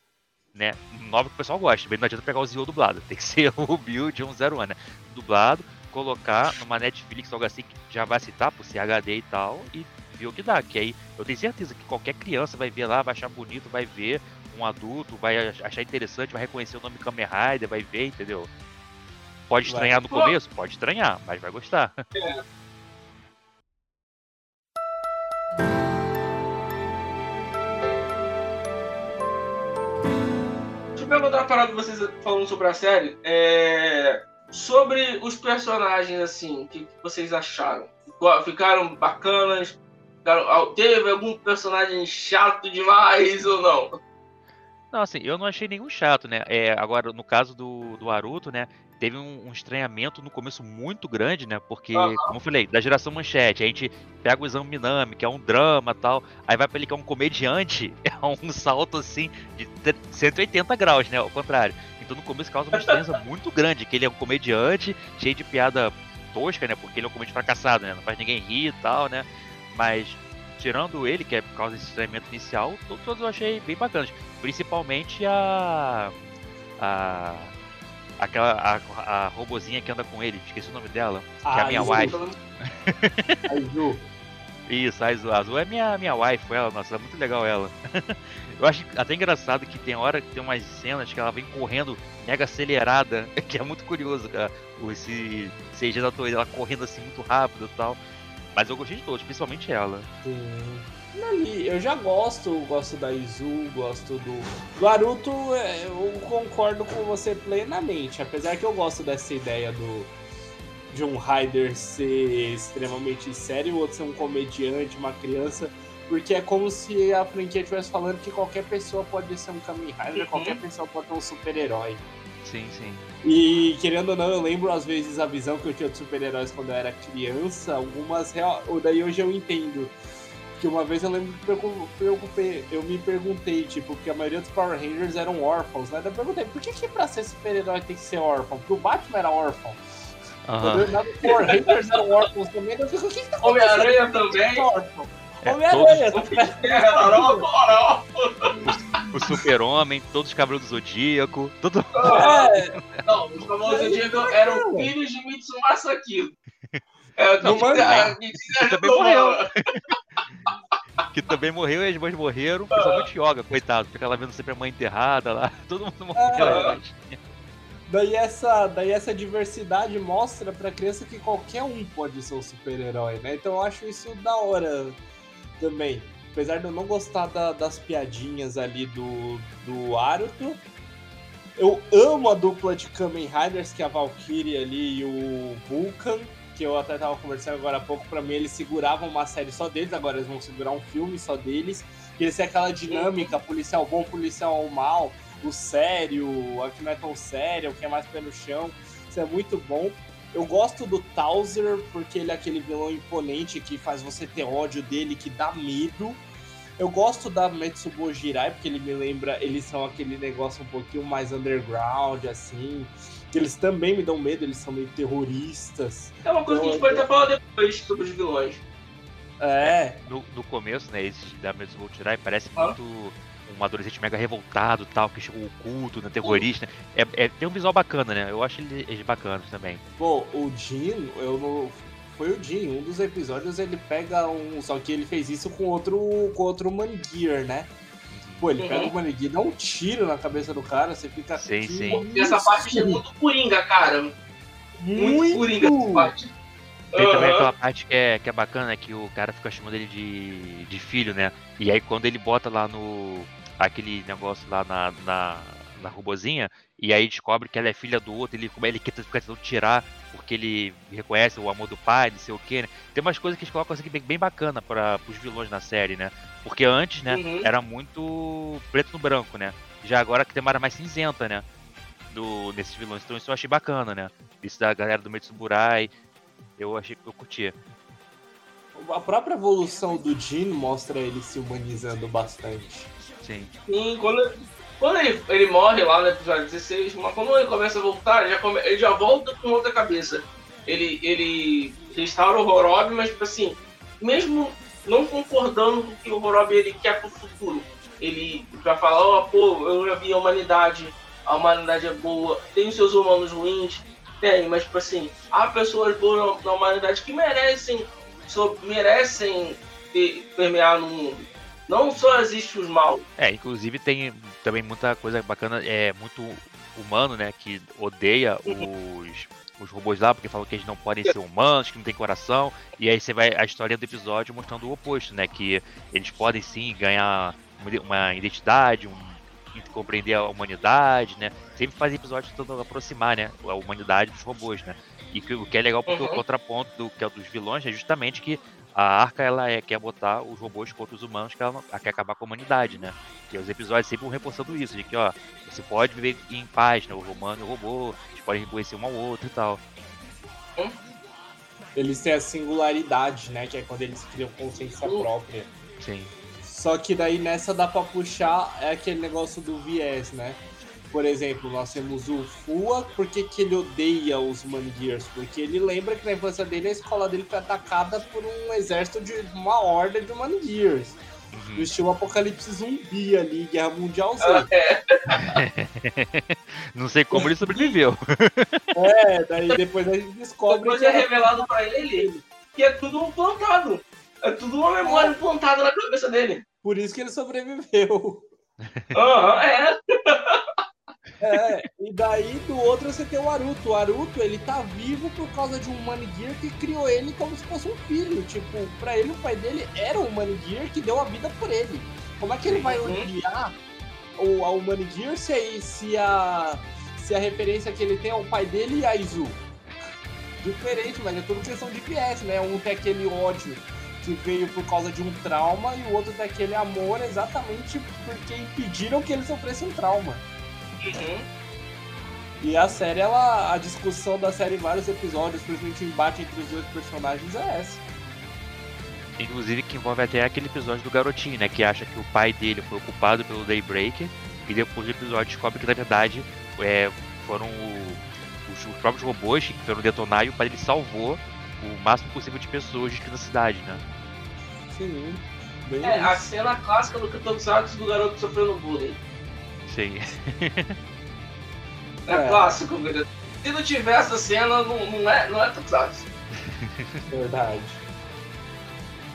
né? Nova que o pessoal gosta, bem não adianta pegar o Zio dublado, tem que ser o Bill de 101, né? Dublado, colocar numa Netflix, algo assim que já vai citar por ser HD e tal, e ver o que dá. Que aí eu tenho certeza que qualquer criança vai ver lá, vai achar bonito, vai ver, um adulto vai achar interessante, vai reconhecer o nome Kamen Rider, vai ver, entendeu? Pode Vai. estranhar no começo? Pode estranhar, mas vai gostar. Deixa perguntar uma parada vocês falando sobre a série. É... Sobre os personagens, assim, o que, vocês acharam? Ficaram bacanas? Ficaram- Teve algum personagem chato demais ou não? Não, assim, eu não achei nenhum chato, né? É, agora, no caso do, do Aruto, né? Teve um, um estranhamento no começo muito grande, né? Porque, como eu falei, da geração manchete, a gente pega o Exame Minami, que é um drama e tal, aí vai pra ele que é um comediante, é um salto assim de tre- 180 graus, né? Ao contrário. Então no começo causa uma estranheza muito grande, que ele é um comediante, cheio de piada tosca, né? Porque ele é um comediante fracassado, né? Não faz ninguém rir e tal, né? Mas tirando ele, que é por causa desse estranhamento inicial, to- todos eu achei bem bacanas. Principalmente a. A. Aquela. A, a robozinha que anda com ele, esqueci o nome dela. que é a minha Izu. wife. A Izu. Isso, a Azul. A Azul é minha, minha wife, ela, nossa, é muito legal ela. Eu acho até engraçado que tem hora que tem umas cenas que ela vem correndo mega acelerada, que é muito curioso, cara. Esse CG da Toei, ela correndo assim muito rápido e tal. Mas eu gostei de todos, principalmente ela. Sim. Ali, eu já gosto, gosto da Izu, gosto do. Naruto, é, eu concordo com você plenamente. Apesar que eu gosto dessa ideia do. De um Rider ser extremamente sério, o outro ser um comediante, uma criança. Porque é como se a franquia estivesse falando que qualquer pessoa pode ser um Kamen Rider, Uhum. qualquer pessoa pode ser um super-herói. Sim, sim. E querendo ou não, eu lembro às vezes a visão que eu tinha de super-heróis quando eu era criança, algumas real. ou Daí hoje eu entendo. Que uma vez eu lembro que preocupei, eu me perguntei, tipo, porque a maioria dos Power Rangers eram órfãos, né? Daí eu perguntei, por que, que pra ser super-herói tem que ser órfão? Porque o Batman era órfão. Eu nada, os Power Rangers eram órfãos também, eu fico, o que, que tá acontecendo? Homem-Aranha também. É, Homem-Aranha, É, Carol, Carol. O Super-Homem, todos os Cavaleiros do Zodíaco, todo. É, Não, os famosos Zodíaco eram filhos de Mitsumasa Kido. É, No mangá. que também morreu. que também morreu e as mães morreram, principalmente Yoga, coitado, fica lá vendo sempre a mãe enterrada lá, todo mundo morreu. Ah. mas- Daí essa, daí essa diversidade mostra pra criança que qualquer um pode ser um super-herói, né? Então eu acho isso da hora também. Apesar de eu não gostar da- das piadinhas ali do, do Aruto, eu amo a dupla de Kamen Riders, que é a Valkyrie ali e o Vulcan, que eu até tava conversando agora há pouco, pra mim eles seguravam uma série só deles, agora eles vão segurar um filme só deles. E eles aquela dinâmica, policial bom, policial mal, o sério, a que não é tão sério, o que é mais pé no chão. Isso é muito bom. Eu gosto do Towser, porque ele é aquele vilão imponente que faz você ter ódio dele, que dá medo. Eu gosto da Metsubo Jirai, porque ele me lembra, eles são aquele negócio um pouquinho mais underground, assim. Eles também me dão medo, eles são meio terroristas. É uma coisa que a gente pode até falar depois sobre os vilões. É, No, no começo, né, esse da Metsubo Tirai parece Ah. muito um adolescente mega revoltado tal, que chegou oculto, né, terrorista. É, é- tem um visual bacana, né? Eu acho ele- eles bacanas também. Bom, o Jin, eu não. Foi o Jin, um dos episódios ele pega um. Só que ele fez isso com outro. com outro Mangear, né? Pô, ele Uhum. pega o Mangear e dá um tiro na cabeça do cara, você fica. Sim, "Que sim. E essa parte é isso?" muito coringa, cara. Muito, Muito! coringa essa parte. Tem também Aham. aquela parte que é, que é bacana, que o cara fica chamando ele de, de filho, né? E aí quando ele bota lá no. aquele negócio lá na, na, na robozinha, e aí descobre que ela é filha do outro, ele, como ele quer fica tentando tirar porque ele reconhece o amor do pai, não sei o que, né? Tem umas coisas que eles colocam assim bem, bem bacana para os vilões na série, né? Porque antes, né, Uhum. era muito preto no branco, né? Já agora que tem uma área mais cinzenta, né? Do, nesses vilões. Então isso eu achei bacana, né? Isso da galera do Metsuburai. Eu achei eu curti. A própria evolução do Jin mostra ele se humanizando bastante. Sim. Sim, quando, quando ele, ele morre lá no episódio 16, mas quando ele começa a voltar, ele já, come- ele já volta com outra cabeça. Ele, ele restaura o Horob, mas tipo assim, mesmo não concordando com o que o Horob ele quer pro futuro, ele já fala, ó, pô, eu já vi a humanidade, a humanidade é boa, tem os seus humanos ruins, tem, mas tipo assim, há pessoas boas na, na humanidade que merecem, so- merecem ter- permear no mundo. Não só existe os maus. É, inclusive tem também muita coisa bacana, é muito humano, né? Que odeia os, os robôs lá, porque falam que eles não podem ser humanos, que não tem coração. E aí você vai a história do episódio mostrando o oposto, né? Que eles podem sim ganhar uma- identidade, um, compreender a humanidade, né? Sempre faz episódios tentando aproximar, né? A humanidade dos robôs, né? E que- o que é legal porque Uhum. o contraponto do que é o dos vilões é justamente que a Arca ela é, quer botar os robôs contra os humanos, que ela, ela quer acabar com a humanidade, né? Que os episódios sempre vão reforçando isso, de que, ó, você pode viver em paz, né? O humano e o robô, eles podem reconhecer um ao outro e tal. Eles têm a singularidade, né? Que é quando eles criam consciência Uh. própria. Sim. Só que daí nessa dá pra puxar é aquele negócio do viés, né? Por exemplo, nós temos o Fua, por que, que ele odeia os Mangears? Porque ele lembra que na infância dele a escola dele foi atacada por um exército de uma horda de Mangears. Uhum. No estilo apocalipse zumbi ali, Guerra Mundial Z. Ah, é. Não sei como ele sobreviveu. É, daí depois a gente descobre Depois que é revelado pra ele que é tudo plantado. É tudo uma memória plantada na cabeça dele. por isso que ele sobreviveu. Aham, é. É, e daí do outro você tem o Aruto. O Aruto, ele tá vivo por causa de um Mangear que criou ele como se fosse um filho. Tipo, pra ele, o pai dele era um Mangear que deu a vida por ele. Como é que ele vai odiar o, ao Mangear se, a- se, a, se a referência que ele tem é o pai dele e a Izu? Diferente, mas é tudo questão de viés, né? Um tem aquele ódio que veio por causa de um trauma e o outro tem aquele amor exatamente porque impediram que ele sofresse um trauma. Uhum. E a série, ela, a discussão da série em vários episódios, principalmente o embate entre os dois personagens, é essa. Inclusive que envolve até aquele episódio do garotinho, né? Que acha que o pai dele foi ocupado pelo Daybreaker. E depois do episódio descobre que na verdade é, foram o- os, os próprios robôs que foram detonar e o pai dele salvou o máximo possível de pessoas de na cidade, né? Sim, bem É, a isso. cena clássica do Tokusatsu do garoto sofrendo bullying. Sim. É, É. clássico, velho. Se não tiver essa cena, não, não é, não é Tokusatsu. Verdade.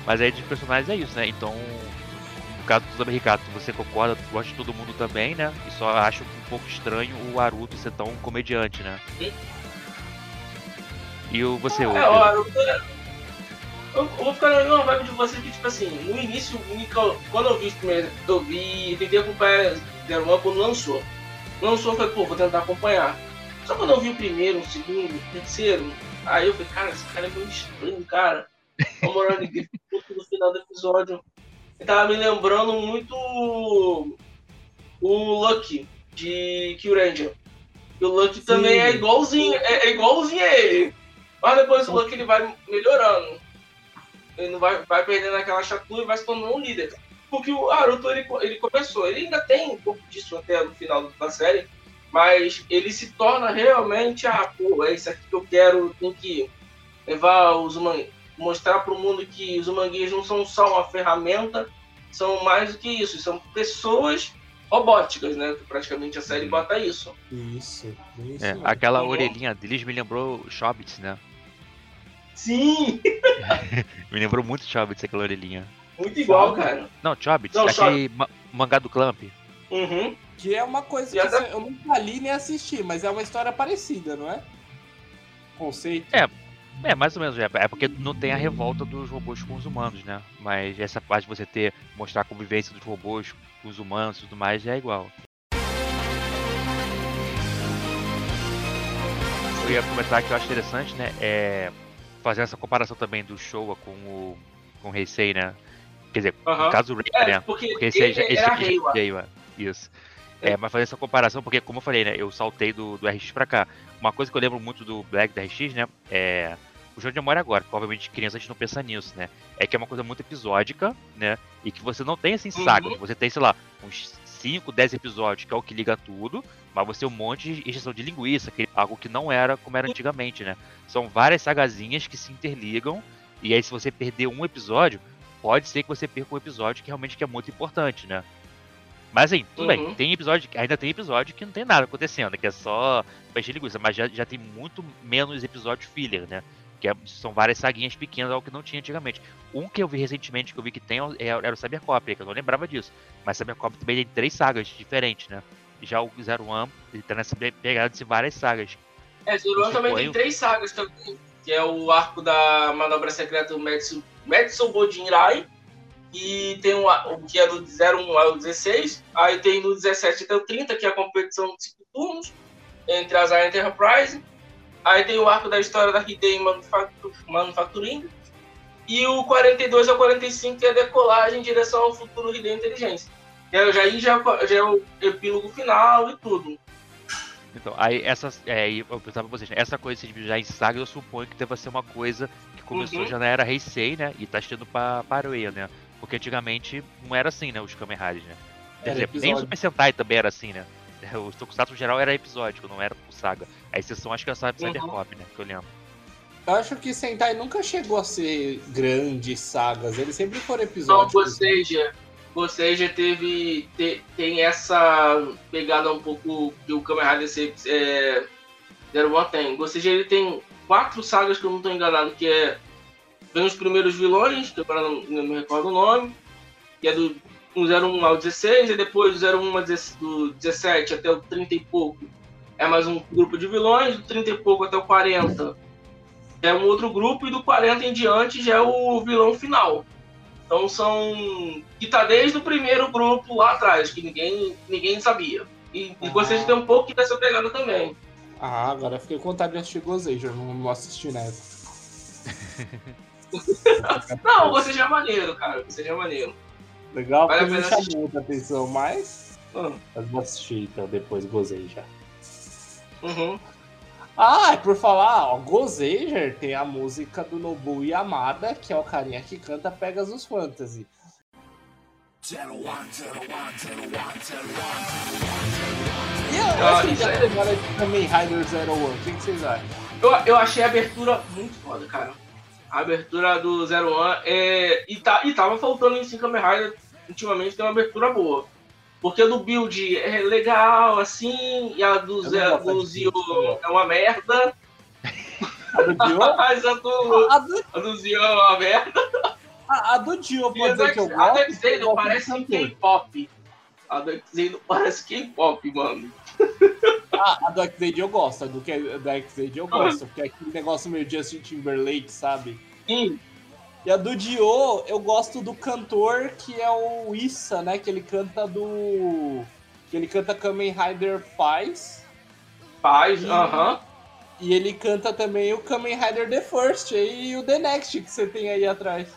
Mas aí de personagens é isso, né? Então, no caso dos americanos, você concorda, gosta de todo mundo também, né? E só acho um pouco estranho o Aruto ser tão comediante, né? Sim. E o você, o É, ó, eu, eu, eu vou ficar na mesma vibe de você que, tipo assim, no início, quando eu vi os primeiros, eu vi, tentei acompanhar Zero One quando lançou. Lançou, eu falei, pô, vou tentar acompanhar. Só quando eu vi o primeiro, o segundo, o terceiro, aí eu falei, cara, esse cara é meio estranho, cara. A moral de Griffith no final do episódio. Ele tava me lembrando muito o Lucky de Kill Ranger. E o Lucky também é igualzinho, é, é igualzinho a ele. Mas depois o Lucky ele vai melhorando. Ele não vai, vai perdendo aquela chatura e vai se tornando um líder. Porque o Naruto ele, ele começou, ele ainda tem um pouco disso até no final da série, mas ele se torna realmente, ah, pô, é isso aqui que eu quero, tem que levar os humanos, mostrar para o mundo que os humanguês não são só uma ferramenta, são mais do que isso, são pessoas robóticas, né? Que praticamente a série bota isso. Isso, isso. É, aquela Uhum. orelhinha deles me lembrou Shobits, né? Sim! Me lembrou muito Shobits aquela orelhinha. Muito igual, cara. Não, Shobits, Não, aquele ma- mangá do Clamp. Uhum. Que é uma coisa que E até- assim, eu nunca li nem assisti, mas é uma história parecida, não é? Conceito. É. É, mais ou menos, é, é porque não tem a revolta dos robôs com os humanos, né? Mas essa parte de você ter, mostrar a convivência dos robôs com os humanos e tudo mais, é igual. ia comentar que eu acho interessante, né? É fazer essa comparação também do Showa com o, com o Heisei, né? Quer dizer, Aham. no caso do Ray, É, né? porque Porque esse, ele esse era. Reiwa, Isso. É, mas fazer essa comparação, porque como eu falei, né? Eu saltei do, do RX pra cá. Uma coisa que eu lembro muito do Black da RX, né? É. O jogo de memória agora, que obviamente criança a gente não pensa nisso, né? É que é uma coisa muito episódica, né? E que você não tem assim Uhum. saga. Você tem, sei lá, uns 5, 10 episódios, que é o que liga tudo, mas você tem um monte de injeção de linguiça, que, algo que não era como era antigamente, né? São várias sagazinhas que se interligam, e aí se você perder um episódio, pode ser que você perca um episódio que realmente que é muito importante, né? Mas assim, tudo Uhum. bem, tem episódio, ainda tem episódio que não tem nada acontecendo, que é só encher linguiça, mas já, já tem muito menos episódio filler, né? Que é- são várias saguinhas pequenas, algo que não tinha antigamente. Um que eu vi recentemente, que eu vi que tem, é- era o Cybercop, que eu não lembrava disso. Mas Cybercop também tem três sagas diferentes, né? Já o Zero One, ele tá nessa pe- pegada de várias sagas. É, Zero One também tem três sagas também, que é o arco da manobra secreta do Madison, Madison Bodinrai, e tem um, a- o que é do 01 ao 16, aí tem do 17 até o 30, que é a competição de 5 turnos, entre as Enterprise, aí tem o arco da história da Hidei Manufactu- Manufacturing, e o 42 ao 45, que é decolagem em direção ao futuro Hidei Inteligência. Que é- Já, aí já, já é o epílogo final e tudo. Então, aí essas. É, e eu pensava pra vocês, né? essa coisa de se dividir já em sagas, eu suponho que deva ser uma coisa que começou Uhum. já na era Heisei, né? E tá estando pra Paroia, né? Porque antigamente não era assim, né? Os Kamen Riders, né? Quer Era dizer, nem o. Super Sentai também era assim, né? O Tokusatsu geral era episódico, não era por saga. A exceção acho que é só Uhum. Cybercop, né? Que eu lembro. Eu acho que Sentai nunca chegou a ser grandes sagas, eles sempre foram Então, episódicos. ou seja, você já teve. te- tem essa pegada um pouco que o Kamen Rider é, Zero One tem. Ou seja, ele tem quatro sagas que eu não estou enganado, que é. Vem os primeiros vilões, que agora não, não me recordo o nome, que é do 01 ao 16, e depois do 01 ao 17 do 17 até o 30 e pouco é mais um grupo de vilões, do 30 e pouco até o 40 é um outro grupo, e do 40 em diante já é o vilão final. Então são. que tá desde o primeiro grupo lá atrás, que ninguém, ninguém sabia. E, e vocês têm um pouco dessa pegada também. Ah, agora eu fiquei com vontade de assistir Gozeja, não, não assisti nessa. Não, você já é maneiro, cara. Você já é maneiro. Legal, Vale porque pena chamou muita atenção, mas. Ah, Mas vou assistir então, depois Gozeja. Uhum. Ah, e por falar, ó, Gozeja tem a música do Nobu Yamada, que é o carinha que canta Pegasus Fantasy. E eu acho que já de Kamen Rider Zero One, o que, que vocês acham? Eu, eu achei a abertura muito foda, cara. A abertura do Zero One é. E, tá, e tava faltando em Kamen Rider ultimamente tem uma abertura boa. Porque a do Build é legal, assim, e a do, Zé, do Zio Build, é uma merda. A do Dio? Mas a do, a, do, a do Zio é uma merda. a, a do Dio, pode a dizer que eu do gosto. Eu não gosto parece do. K-pop. A do não parece K-pop, mano. Ah, a do X-Aid eu gosto, a do, que- do X-Aid eu gosto, porque é aquele negócio meio Justin Timberlake, sabe? Sim, E a do Dio, eu gosto do cantor que é o Issa, né? Que ele canta do. Que ele canta Kamen Rider faz, E- aham. E ele canta também o Kamen Rider The First e o The Next que você tem aí atrás.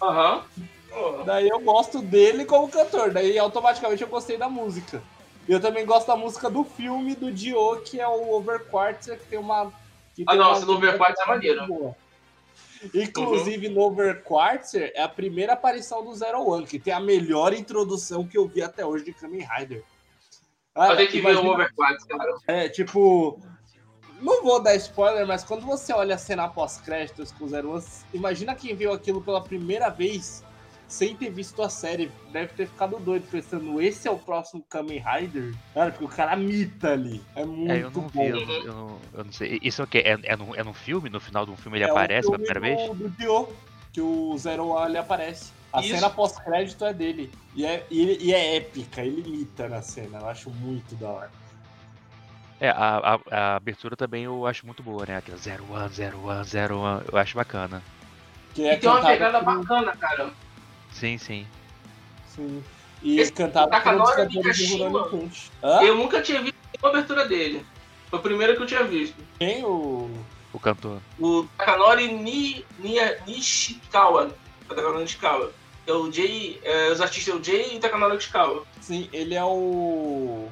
Aham. Daí eu gosto dele como cantor, daí automaticamente eu gostei da música. E eu também gosto da música do filme do Dio, que é o Overquartzer, que tem uma. Que Ah, tem não, uma esse do Overquartzer é maneiro. boa. Inclusive, no Overquartzer é a primeira aparição do Zero One, que tem a melhor introdução que eu vi até hoje de Kamen Rider. Cara, Eu tenho que ver o imagina- Overquartz, cara. É, tipo. Não vou dar spoiler, mas quando você olha a cena pós-créditos com o Zero One, imagina quem viu aquilo pela primeira vez sem ter visto a série. Deve ter ficado doido, pensando, esse é o próximo Kamen Rider? Cara, porque o cara mita ali. É muito É, eu não bom. vi, eu não, eu não, eu não sei. Isso é o quê? É, é, num, é num filme? No final de um filme ele É aparece pela primeira vez? do, Do Dio, que o Zero One ele aparece. A Isso. cena pós-crédito é dele. E é, e, e é épica, ele imita na cena. Eu acho muito da hora. É, a, a, a abertura também eu acho muito boa, né? Aquela 01, 01, 01, eu acho bacana. Que E é tem uma pegada por- bacana, cara. Sim, sim. Sim. E Esse cantado por um dos Takanori cantores do Mikashima, Rurouni Punch. Hã? Eu nunca tinha visto nenhuma abertura dele. Foi o primeiro que eu tinha visto. Quem o. O cantor. O Takanori Ni, Ni, Nishikawa. Takanori Nishikawa. É o Jay. É, os artistas é o Jay e o Takanori Nishikawa. Sim, ele é o.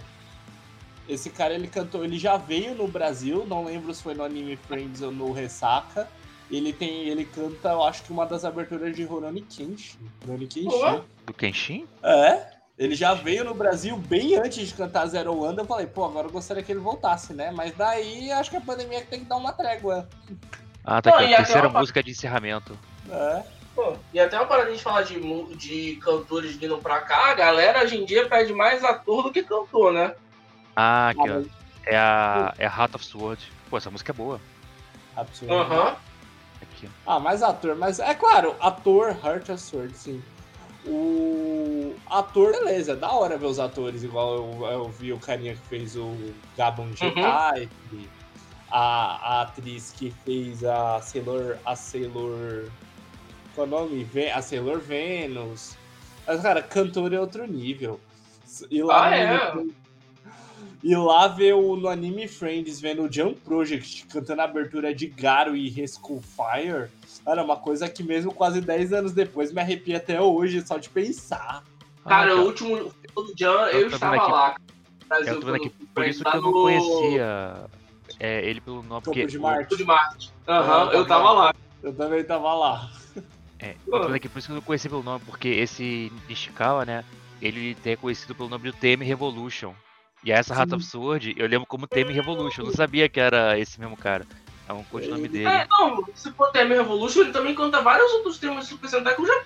Esse cara ele cantou. Ele já veio no Brasil, não lembro se foi no Anime Friends ou no Ressaca. Ele tem. Ele canta, eu acho que uma das aberturas de Rurouni Kenshin. Rurouni Kenshin. Boa. Do Kenshin? É. Ele já veio no Brasil bem antes de cantar Zero One. Eu falei, pô, agora eu gostaria que ele voltasse, né? Mas daí acho que a pandemia tem que dar uma trégua. Ah, tá Não, aqui. A terceira uma- música de encerramento. É. Pô, e até uma parada de falar de, de cantores vindo pra cá, a galera hoje em dia pede mais ator do que cantor, né? Ah, aqui, ó. É a, é a Heart of Sword. Pô, essa música é boa. Absurdo. Aham. Aqui. Ah, mais ator, mas é claro, ator, Heart of Sword, sim. O ator, beleza, é da hora ver os atores, igual eu, eu vi o carinha que fez o Gabon Jedi, a, a atriz que fez a Sailor. A Sailor. Qual é o nome? A Sailor Venus. Mas, cara, cantor é outro nível. E lá, Ah, é? E lá ver o, no Anime Friends vendo o Jump Project cantando a abertura de Garo e Rescue Fire. Cara, é uma coisa que mesmo quase 10 anos depois me arrepia até hoje, só de pensar. Cara, Ah, o último o Jan, Eu eu, estava aqui. lá. Brasil, Eu tô vendo aqui. Por isso que eu não no conhecia é, ele pelo nome. Topo Porque de o- Marte. Topo de Marte. Aham, É, eu tava lá. Eu também tava lá. É, eu tô vendo aqui, por isso que eu não conhecia pelo nome, porque esse Nishikawa, né, ele é conhecido pelo nome do TM Revolution. E essa Heart of Sword, eu lembro como TM Revolution, eu não sabia que era esse mesmo cara. É um codinome dele. É, não, se for Temer Revolution, ele também canta vários outros temas de Super Sentai que eu já.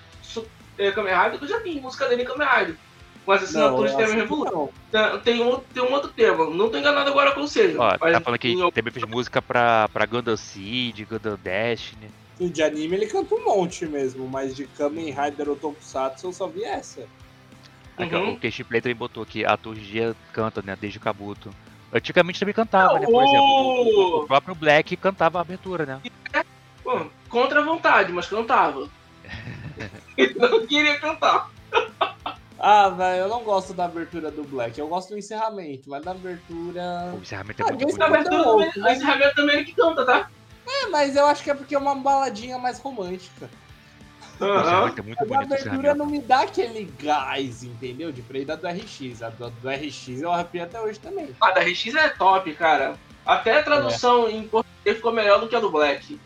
É, Kamen Rider, que eu já vi música dele em Kamen Rider. Com as assinaturas de que Revolution. Tem, tem, um, tem um outro tema, não tô enganado agora qual seja. Ó, mas tá falando que em- também fez música pra, pra Gundam Seed, Gundam Destiny. De anime ele canta um monte mesmo, mas de Kamen Rider ou Tokusatsu eu só vi essa. Aqui, ó, Uhum. o Question Play também botou aqui, ator de dia canta, né, desde o Kabuto. Antigamente também cantava, Não, né, por o- exemplo, o, o próprio Black cantava a abertura, né. Pô, contra a vontade, mas cantava. Ele não queria cantar. Ah, velho, eu não gosto da abertura do Black. Eu gosto do encerramento, mas da abertura. O encerramento é Ah, muito outro, também, né? o encerramento também é ele que canta, tá? É, mas eu acho que é porque é uma baladinha mais romântica. Encerramento é muito a bonito o abertura não me dá aquele gás, entendeu? De freio da do RX. A do, do RX eu arrepio até hoje também. A da RX é top, cara. Até a tradução É. em português ficou melhor do que a do Black.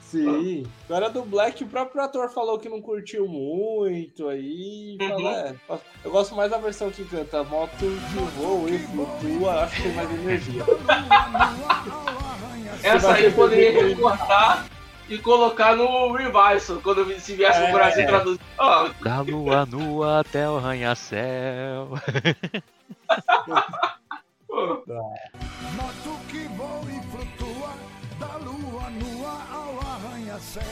Sim. Agora do Black, o próprio ator falou que não curtiu muito aí. Uhum. Fala, é, eu gosto mais da versão que canta moto que voa e flutua, acho que tem mais energia. Essa aí poderia recortar e colocar no Revival, quando se viesse É. no Brasil traduzir. Ó, Da lua nua até o arranha-céu. Moto que voa e flutua, da lua nua ao arranha-céu.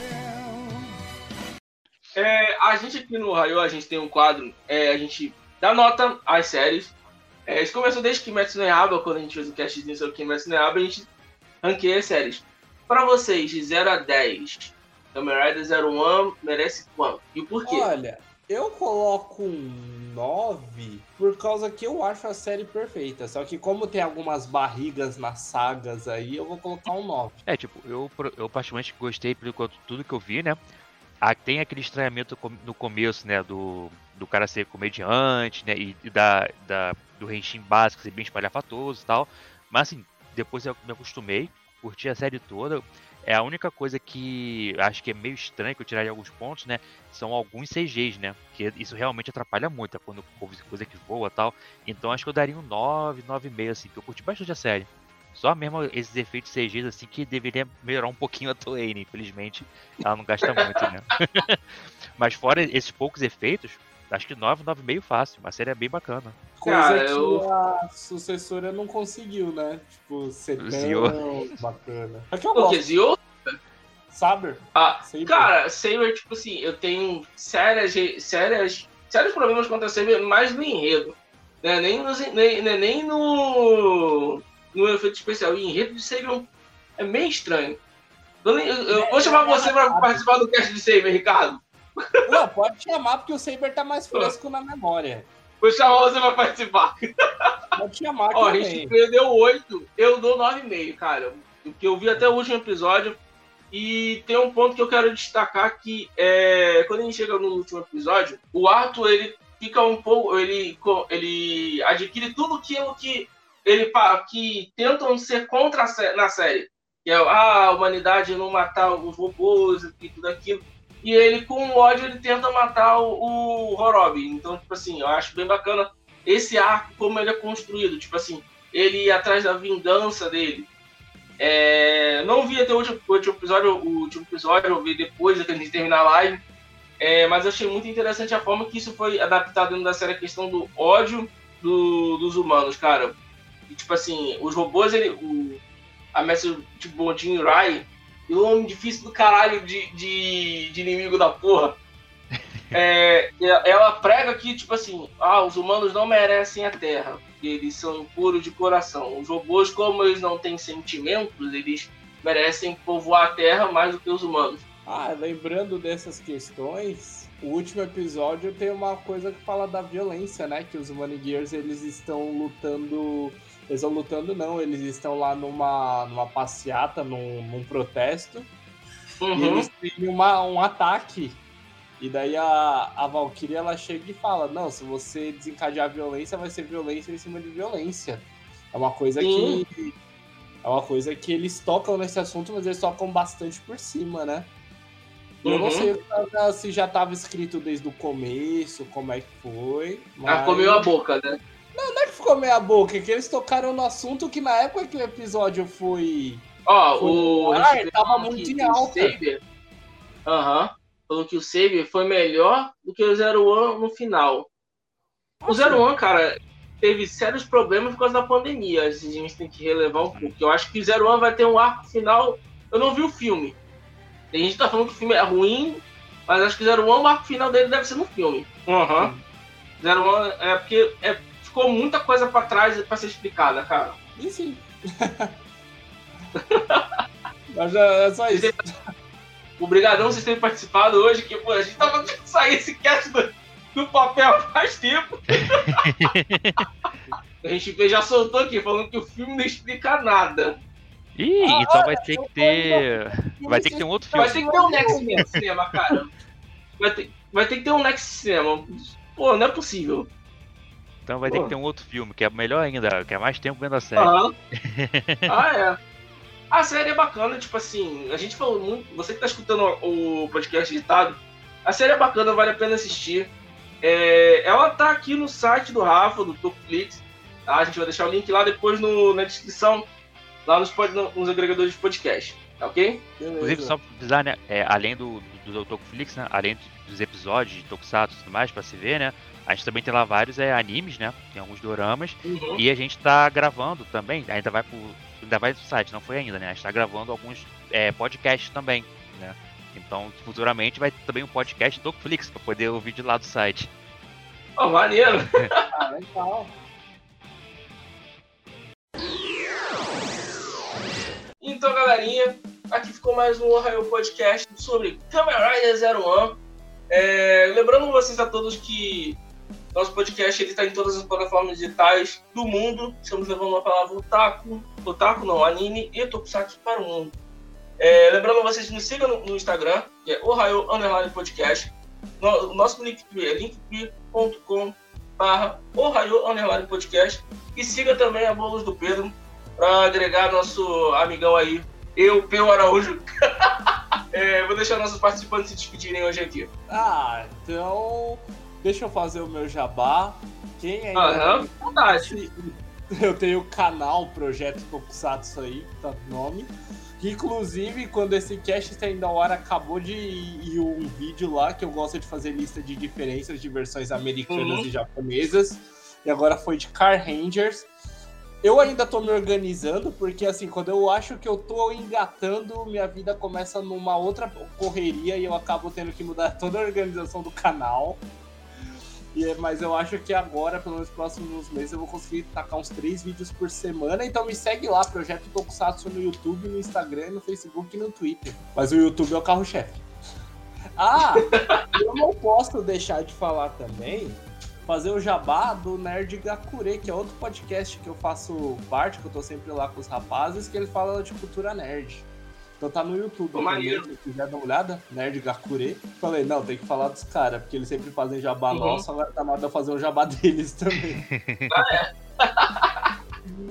é, a gente aqui no Raio, a gente tem um quadro, é, a gente dá nota às séries. É, isso começou desde Kimetsu no Yaiba, quando a gente fez o castzinho sobre Kimetsu no Yaiba, a gente ranqueia as séries. Pra vocês, de 0 a 10, Kamen Rider 01 merece quanto? E por quê? Olha, eu coloco um 9 por causa que eu acho a série perfeita. Só que como tem algumas barrigas nas sagas aí, eu vou colocar um 9. É, tipo, eu, pro- eu particularmente gostei por enquanto tudo que eu vi, né? Ah, tem aquele estranhamento no começo, né? Do, do cara ser comediante, né? E, e da, da, do Renshin básico ser bem espalhafatoso e tal. Mas assim, depois eu me acostumei, curti a série toda. É a única coisa que acho que é meio estranho, que eu tiraria alguns pontos, né? São alguns CGs, né? Que isso realmente atrapalha muito, é quando coisa coisa que voa tal. Então acho que eu daria um 9, 9,5, assim, que eu curti bastante a série. Só mesmo esses efeitos CGs, assim, que deveria melhorar um pouquinho a Toei, né? Infelizmente, ela não gasta muito, né? Mas fora esses poucos efeitos, acho que 9, 9,5 fácil. A série é bem bacana. Coisa Cara, que eu- a sucessora não conseguiu, né? Tipo, ser tão Zio. bacana. É que Porque gosto, Zio Saber? Ah, Saber. cara, Saber, tipo assim, eu tenho sérias, sérias, sérios problemas contra Saber, mais no enredo. Né? Nem, nos, nem, né? nem no, no efeito especial. O enredo de Saber é meio estranho. Eu, eu- eu vou chamar você pra participar do cast de Saber, Ricardo. Não, pode chamar porque o Saber tá mais fresco na memória. Vou chamar você pra participar. Pode chamar Ó, a também. gente perdeu 8, eu dou 9,5, cara. Porque eu vi até o último episódio. E tem um ponto que eu quero destacar que é, quando a gente chega no último episódio, o Arthur ele fica um pouco. Ele, ele adquire tudo aquilo que ele que tentam ser contra a na série. Que é ah, a humanidade não matar os robôs e tudo aquilo. E ele, com o ódio, ele tenta matar o, o Horobi. Então, tipo assim, eu acho bem bacana esse arco, como ele é construído. Tipo assim, ele ir atrás da vingança dele. É, não vi até o último, o último episódio, o último episódio, eu vi depois que a gente terminar a live. É, mas eu achei muito interessante a forma que isso foi adaptado dentro da série, a questão do ódio do- dos humanos, cara. E, tipo assim, os robôs, ele, o, a mestre de Bondinho Rai, e o homem difícil do caralho de, de, de inimigo da porra. É, ela prega que, tipo assim, ah, os humanos não merecem a Terra, porque eles são impuros de coração. Os robôs, como eles não têm sentimentos, eles merecem povoar a Terra mais do que os humanos. Ah, lembrando dessas questões, o último episódio tem uma coisa que fala da violência, né? Que os Money Gears, eles estão lutando... Eles estão lutando não, eles estão lá numa, numa passeata, num, num protesto. E Uhum. eles têm uma, um ataque. E daí a, a Valkyria ela chega e fala: Não, se você desencadear violência, vai ser violência em cima de violência. É uma coisa Sim. que. É uma coisa que eles tocam nesse assunto, mas eles tocam bastante por cima, né? E Eu não Uhum. sei ah, se já estava escrito desde o começo, como é que foi. Mas... Ela comeu a boca, né? Não é que ficou meia boca, é que eles tocaram no assunto que na época que o episódio foi. Ó, Foi- o. Ah, a tava muito em alta. Saber. Aham. Falou que o Saber foi melhor do que o Zero One no final. O Zero One, cara, teve sérios problemas por causa da pandemia. A gente tem que relevar um pouco. Eu acho que o Zero One vai ter um arco final. Eu não vi o filme. Tem gente que tá falando que o filme é ruim, mas acho que o Zero One, o arco final dele deve ser no filme. Aham. Zero One é porque é, ficou muita coisa pra trás pra ser explicada, cara. E sim. Mas já é só isso. Obrigadão vocês terem participado hoje, que pô, a gente tava tentando sair esse cast do, do papel faz tempo. a gente já soltou aqui, falando que o filme não explica nada. Ih, Ah, então vai ter que ter. Vai ter que ter um outro filme. Vai ter que ter um Next Cinema, cara. Vai ter, vai ter que ter um Next Cinema. Pô, não é possível. Então vai ter Pô. que ter um outro filme, que é melhor ainda, que é mais tempo vendo a série. Aham. ah, é. A série é bacana, tipo assim, a gente falou muito. Você que tá escutando o podcast editado, a série é bacana, vale a pena assistir. É, ela tá aqui no site do Rafa, do Topflix. Tá? A gente vai deixar o link lá depois no- na descrição, lá nos, nos agregadores de podcast. Tá ok? Beleza. Inclusive, só pra avisar, né? é, além do, do, do Tokuflix, né? Além dos episódios de Tokusatsu e tudo mais pra se ver, né? A gente também tem lá vários é, animes, né? Tem alguns doramas. Uhum. E a gente tá gravando também, ainda vai pro. Ainda vai pro site, não foi ainda, né? A gente tá gravando alguns é, podcasts também, né? Então, futuramente vai ter também um podcast do Tokuflix pra poder ouvir de lá do site. Ó, maneiro. Ah, legal. Então, galerinha, aqui ficou mais um Ohio Podcast sobre Kamen Rider Zero One. É, lembrando vocês a todos que nosso podcast está em todas as plataformas digitais do mundo. Estamos levando uma palavra otaku, otaku não, anime e tokusatsu para o mundo. É, lembrando vocês nos sigam no, no Instagram, que é Ohio Underline Podcast. No, nosso link é linktree.com barra Ohio Underline Podcast. E siga também a Bolos do Pedro, para agregar nosso amigão aí, eu, Peu Araújo. É, vou deixar nossos participantes se despedirem hoje aqui. Ah, então. Deixa eu fazer o meu jabá. Quem ainda. Aham, vontade. Eu tenho o canal Projeto Tokusatsu aí, tá no nome. Inclusive, quando esse cast está indo ao ar, acabou de ir um vídeo lá que eu gosto de fazer lista de diferenças de versões americanas Uhum. e japonesas. E agora foi de Car Rangers. Eu ainda tô me organizando, porque assim, quando eu acho que eu tô engatando, minha vida começa numa outra correria e eu acabo tendo que mudar toda a organização do canal. E, é- mas eu acho que agora, pelo menos nos próximos meses, eu vou conseguir tacar uns três vídeos por semana. Então me segue lá, Projeto Tokusatsu no YouTube, no Instagram, no Facebook e no Twitter. Mas o YouTube é o carro-chefe. Ah, eu não posso deixar de falar também fazer o jabá do Nerd Gakure, que é outro podcast que eu faço parte, que eu tô sempre lá com os rapazes, que eles falam de cultura nerd. Então tá no YouTube Pô, também, se quiser dar uma olhada, Nerd Gakure. Falei, não, tem que falar dos caras, porque eles sempre fazem jabá Uhum. nosso, agora tá na hora de eu fazer um jabá deles também.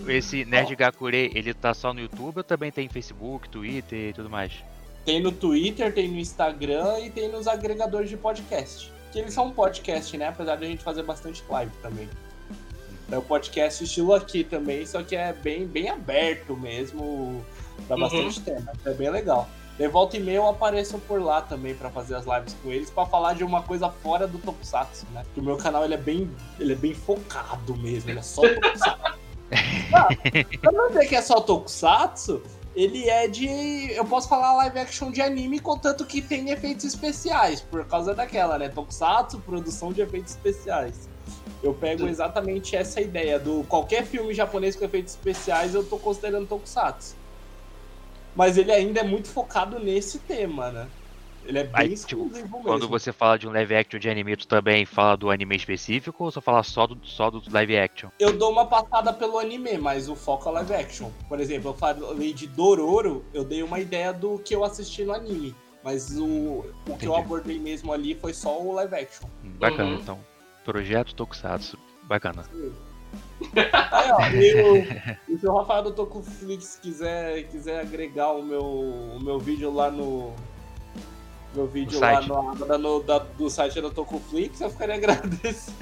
Esse Nerd Gakure, ele tá só no YouTube ou também tem Facebook, Twitter e tudo mais? Tem no Twitter, tem no Instagram e tem nos agregadores de podcast. Que eles são um podcast, né? Apesar de a gente fazer bastante live também. É o podcast estilo aqui também, só que é bem, bem aberto mesmo, pra Uhum. bastante tema. É bem legal. De volta e meia eu apareço por lá também pra fazer as lives com eles, pra falar de uma coisa fora do Tokusatsu, né? Que o meu canal ele é bem, ele é bem focado mesmo, ele é só Tokusatsu. ah, não dizer que é só Tokusatsu, ele é de. Eu posso falar live action de anime, contanto que tem efeitos especiais, por causa daquela, né? Tokusatsu, produção de efeitos especiais. Eu pego exatamente essa ideia do qualquer filme japonês com efeitos especiais, eu tô considerando Tokusatsu. Mas ele ainda é muito focado nesse tema, né? Ele é bem Aí, tipo, exclusivo mesmo. Quando você fala de um live action de anime, tu também fala do anime específico ou só fala só do, só do live action? Eu dou uma passada pelo anime, mas o foco é live action. Por exemplo, eu falei de Dororo, eu dei uma ideia do que eu assisti no anime. Mas o, o que eu abordei mesmo ali foi só o live action. Bacana, Uhum. então. Projeto Tokusatsu. Bacana. Aí, ó, e, o, e se o Rafael do Tokuflix quiser, quiser agregar o meu, o meu vídeo lá no. Meu vídeo No lá no, no- da- do site da Tokuflix, eu ficaria agradecido.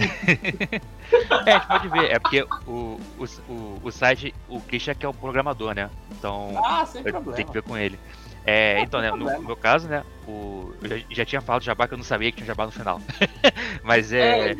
É, a gente pode ver, é porque o, o, o, o site, o Christian que é o programador, né? Então Ah, sem problema. tenho que ver com ele. É, então, né, no, meu caso, né, o, eu já, já tinha falado de jabá que eu não sabia que tinha jabá no final. Mas é,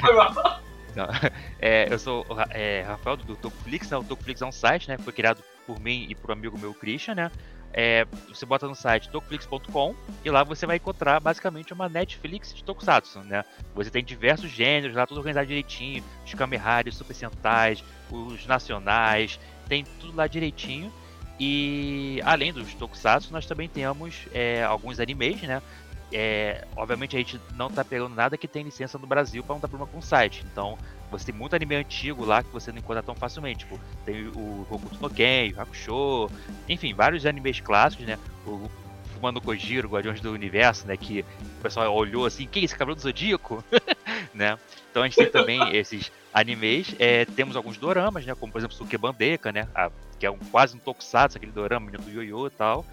Foi mal. é, eu sou é, Rafael do Tokuflix, né? O Tokuflix é um site, né? Foi criado por mim e por um amigo meu, Christian, né? É, você bota no site tokuflix.com e lá você vai encontrar basicamente uma Netflix de Tokusatsu, né? Você tem diversos gêneros lá, tudo organizado direitinho, os Kamen Riders, Super Sentais, os nacionais, tem tudo lá direitinho. E além dos Tokusatsu, nós também temos é, alguns animes, né? É, obviamente a gente não tá pegando nada que tem licença no Brasil para não dar problema com o site. Então, você tem muito anime antigo lá que você não encontra tão facilmente. Tipo, tem o Hokuto no Ken, o Hakusho, enfim, vários animes clássicos, né? O Fumano Kojiro, Guardiões do Universo, né? Que o pessoal olhou assim, que é esse Cabelo do Zodíaco? né? Então a gente tem também esses animes. É, temos alguns doramas, né? Como por exemplo Sukebandeka, né? A- que é um, quase um tokusatsu, aquele dorama, do Yoyo e tal.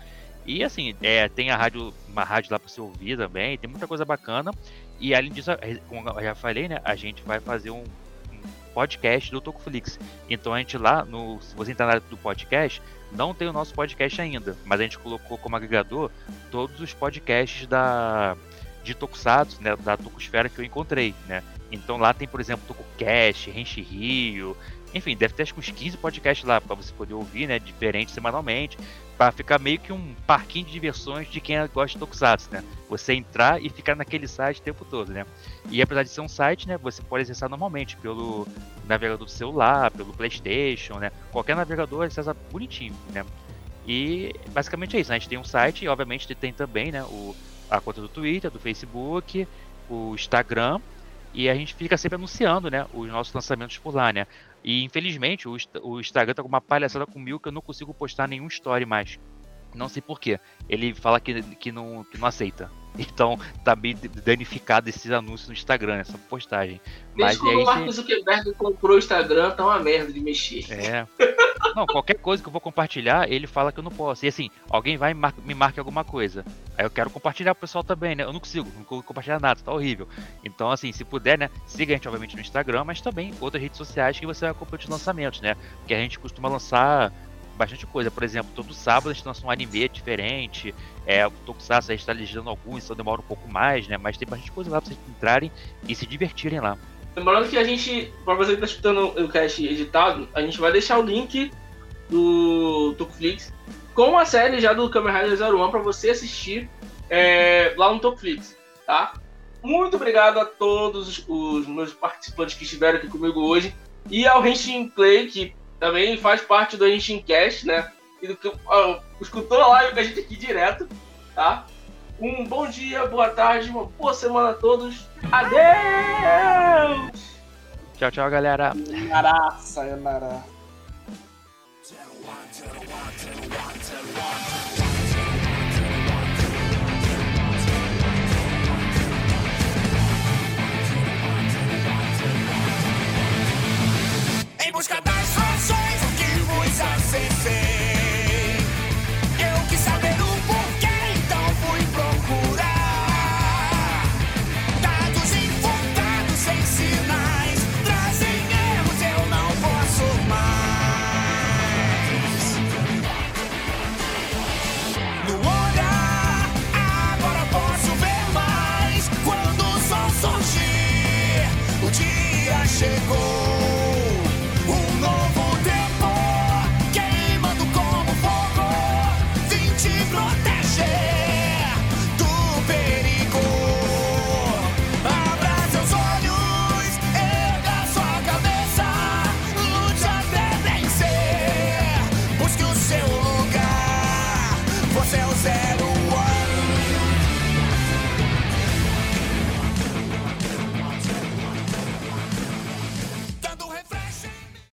E assim, é, tem a rádio, uma rádio lá para você ouvir também, tem muita coisa bacana. E além disso, a- como eu já falei, né? A gente vai fazer um, um podcast do Tokuflix. Então a gente lá, no, se você entrar na área do podcast, não tem o nosso podcast ainda, mas a gente colocou como agregador todos os podcasts da de Tokusatsu, né, da Tokusfera que eu encontrei, né? Então lá tem, por exemplo, TokuCast, Renshi Rio, enfim, deve ter acho que uns 15 podcasts lá para você poder ouvir, né, diferentes semanalmente, para ficar meio que um parquinho de diversões de quem gosta de Tokusatsu, né? Você entrar e ficar naquele site o tempo todo, né? E apesar de ser um site, né, você pode acessar normalmente pelo navegador do celular, pelo PlayStation, né? Qualquer navegador acessa bonitinho, né? E basicamente é isso. né? A gente tem um site e obviamente tem também, né, o, a conta do Twitter, do Facebook, o Instagram e a gente fica sempre anunciando, né, os nossos lançamentos por lá, né? E infelizmente o, o Instagram tá com uma palhaçada comigo que eu não consigo postar nenhum story mais. Não sei porquê. Ele fala que, que, não, que não aceita. Então tá bem danificado esses anúncios no Instagram, essa postagem. Desde e quando o aí, Mark Zuckerberg comprou o Instagram, tá uma merda de mexer. É. Não, qualquer coisa que eu vou compartilhar, ele fala que eu não posso. E assim, alguém vai e mar- me marque alguma coisa. Aí eu quero compartilhar pro pessoal também, né? Eu não consigo, não consigo compartilhar nada, tá horrível. Então, assim, se puder, né? Siga a gente, obviamente, no Instagram, mas também outras redes sociais que você vai acompanhar os lançamentos, né? Porque a gente costuma lançar bastante coisa. Por exemplo, todo sábado a gente lança um anime diferente. É, o Tokusatsu a gente tá legendando alguns, então demora um pouco mais, né? Mas tem bastante coisa lá pra vocês entrarem e se divertirem lá. Lembrando que a gente, pra você que tá escutando o cast editado, a gente vai deixar o link do Tokuflix com a série já do Kamen Rider 01 pra você assistir é, lá no Tokuflix, tá? Muito obrigado a todos os, meus participantes que estiveram aqui comigo hoje e ao Henshin Clay, que também faz parte do Henshin Cast, né? E do que ó, escutou a live com a gente aqui direto, tá? Um bom dia, boa tarde, uma boa semana a todos. Adeus! Tchau, tchau, galera. Nará, sayonara. Em busca das razões que vos acessei. Eu quis saber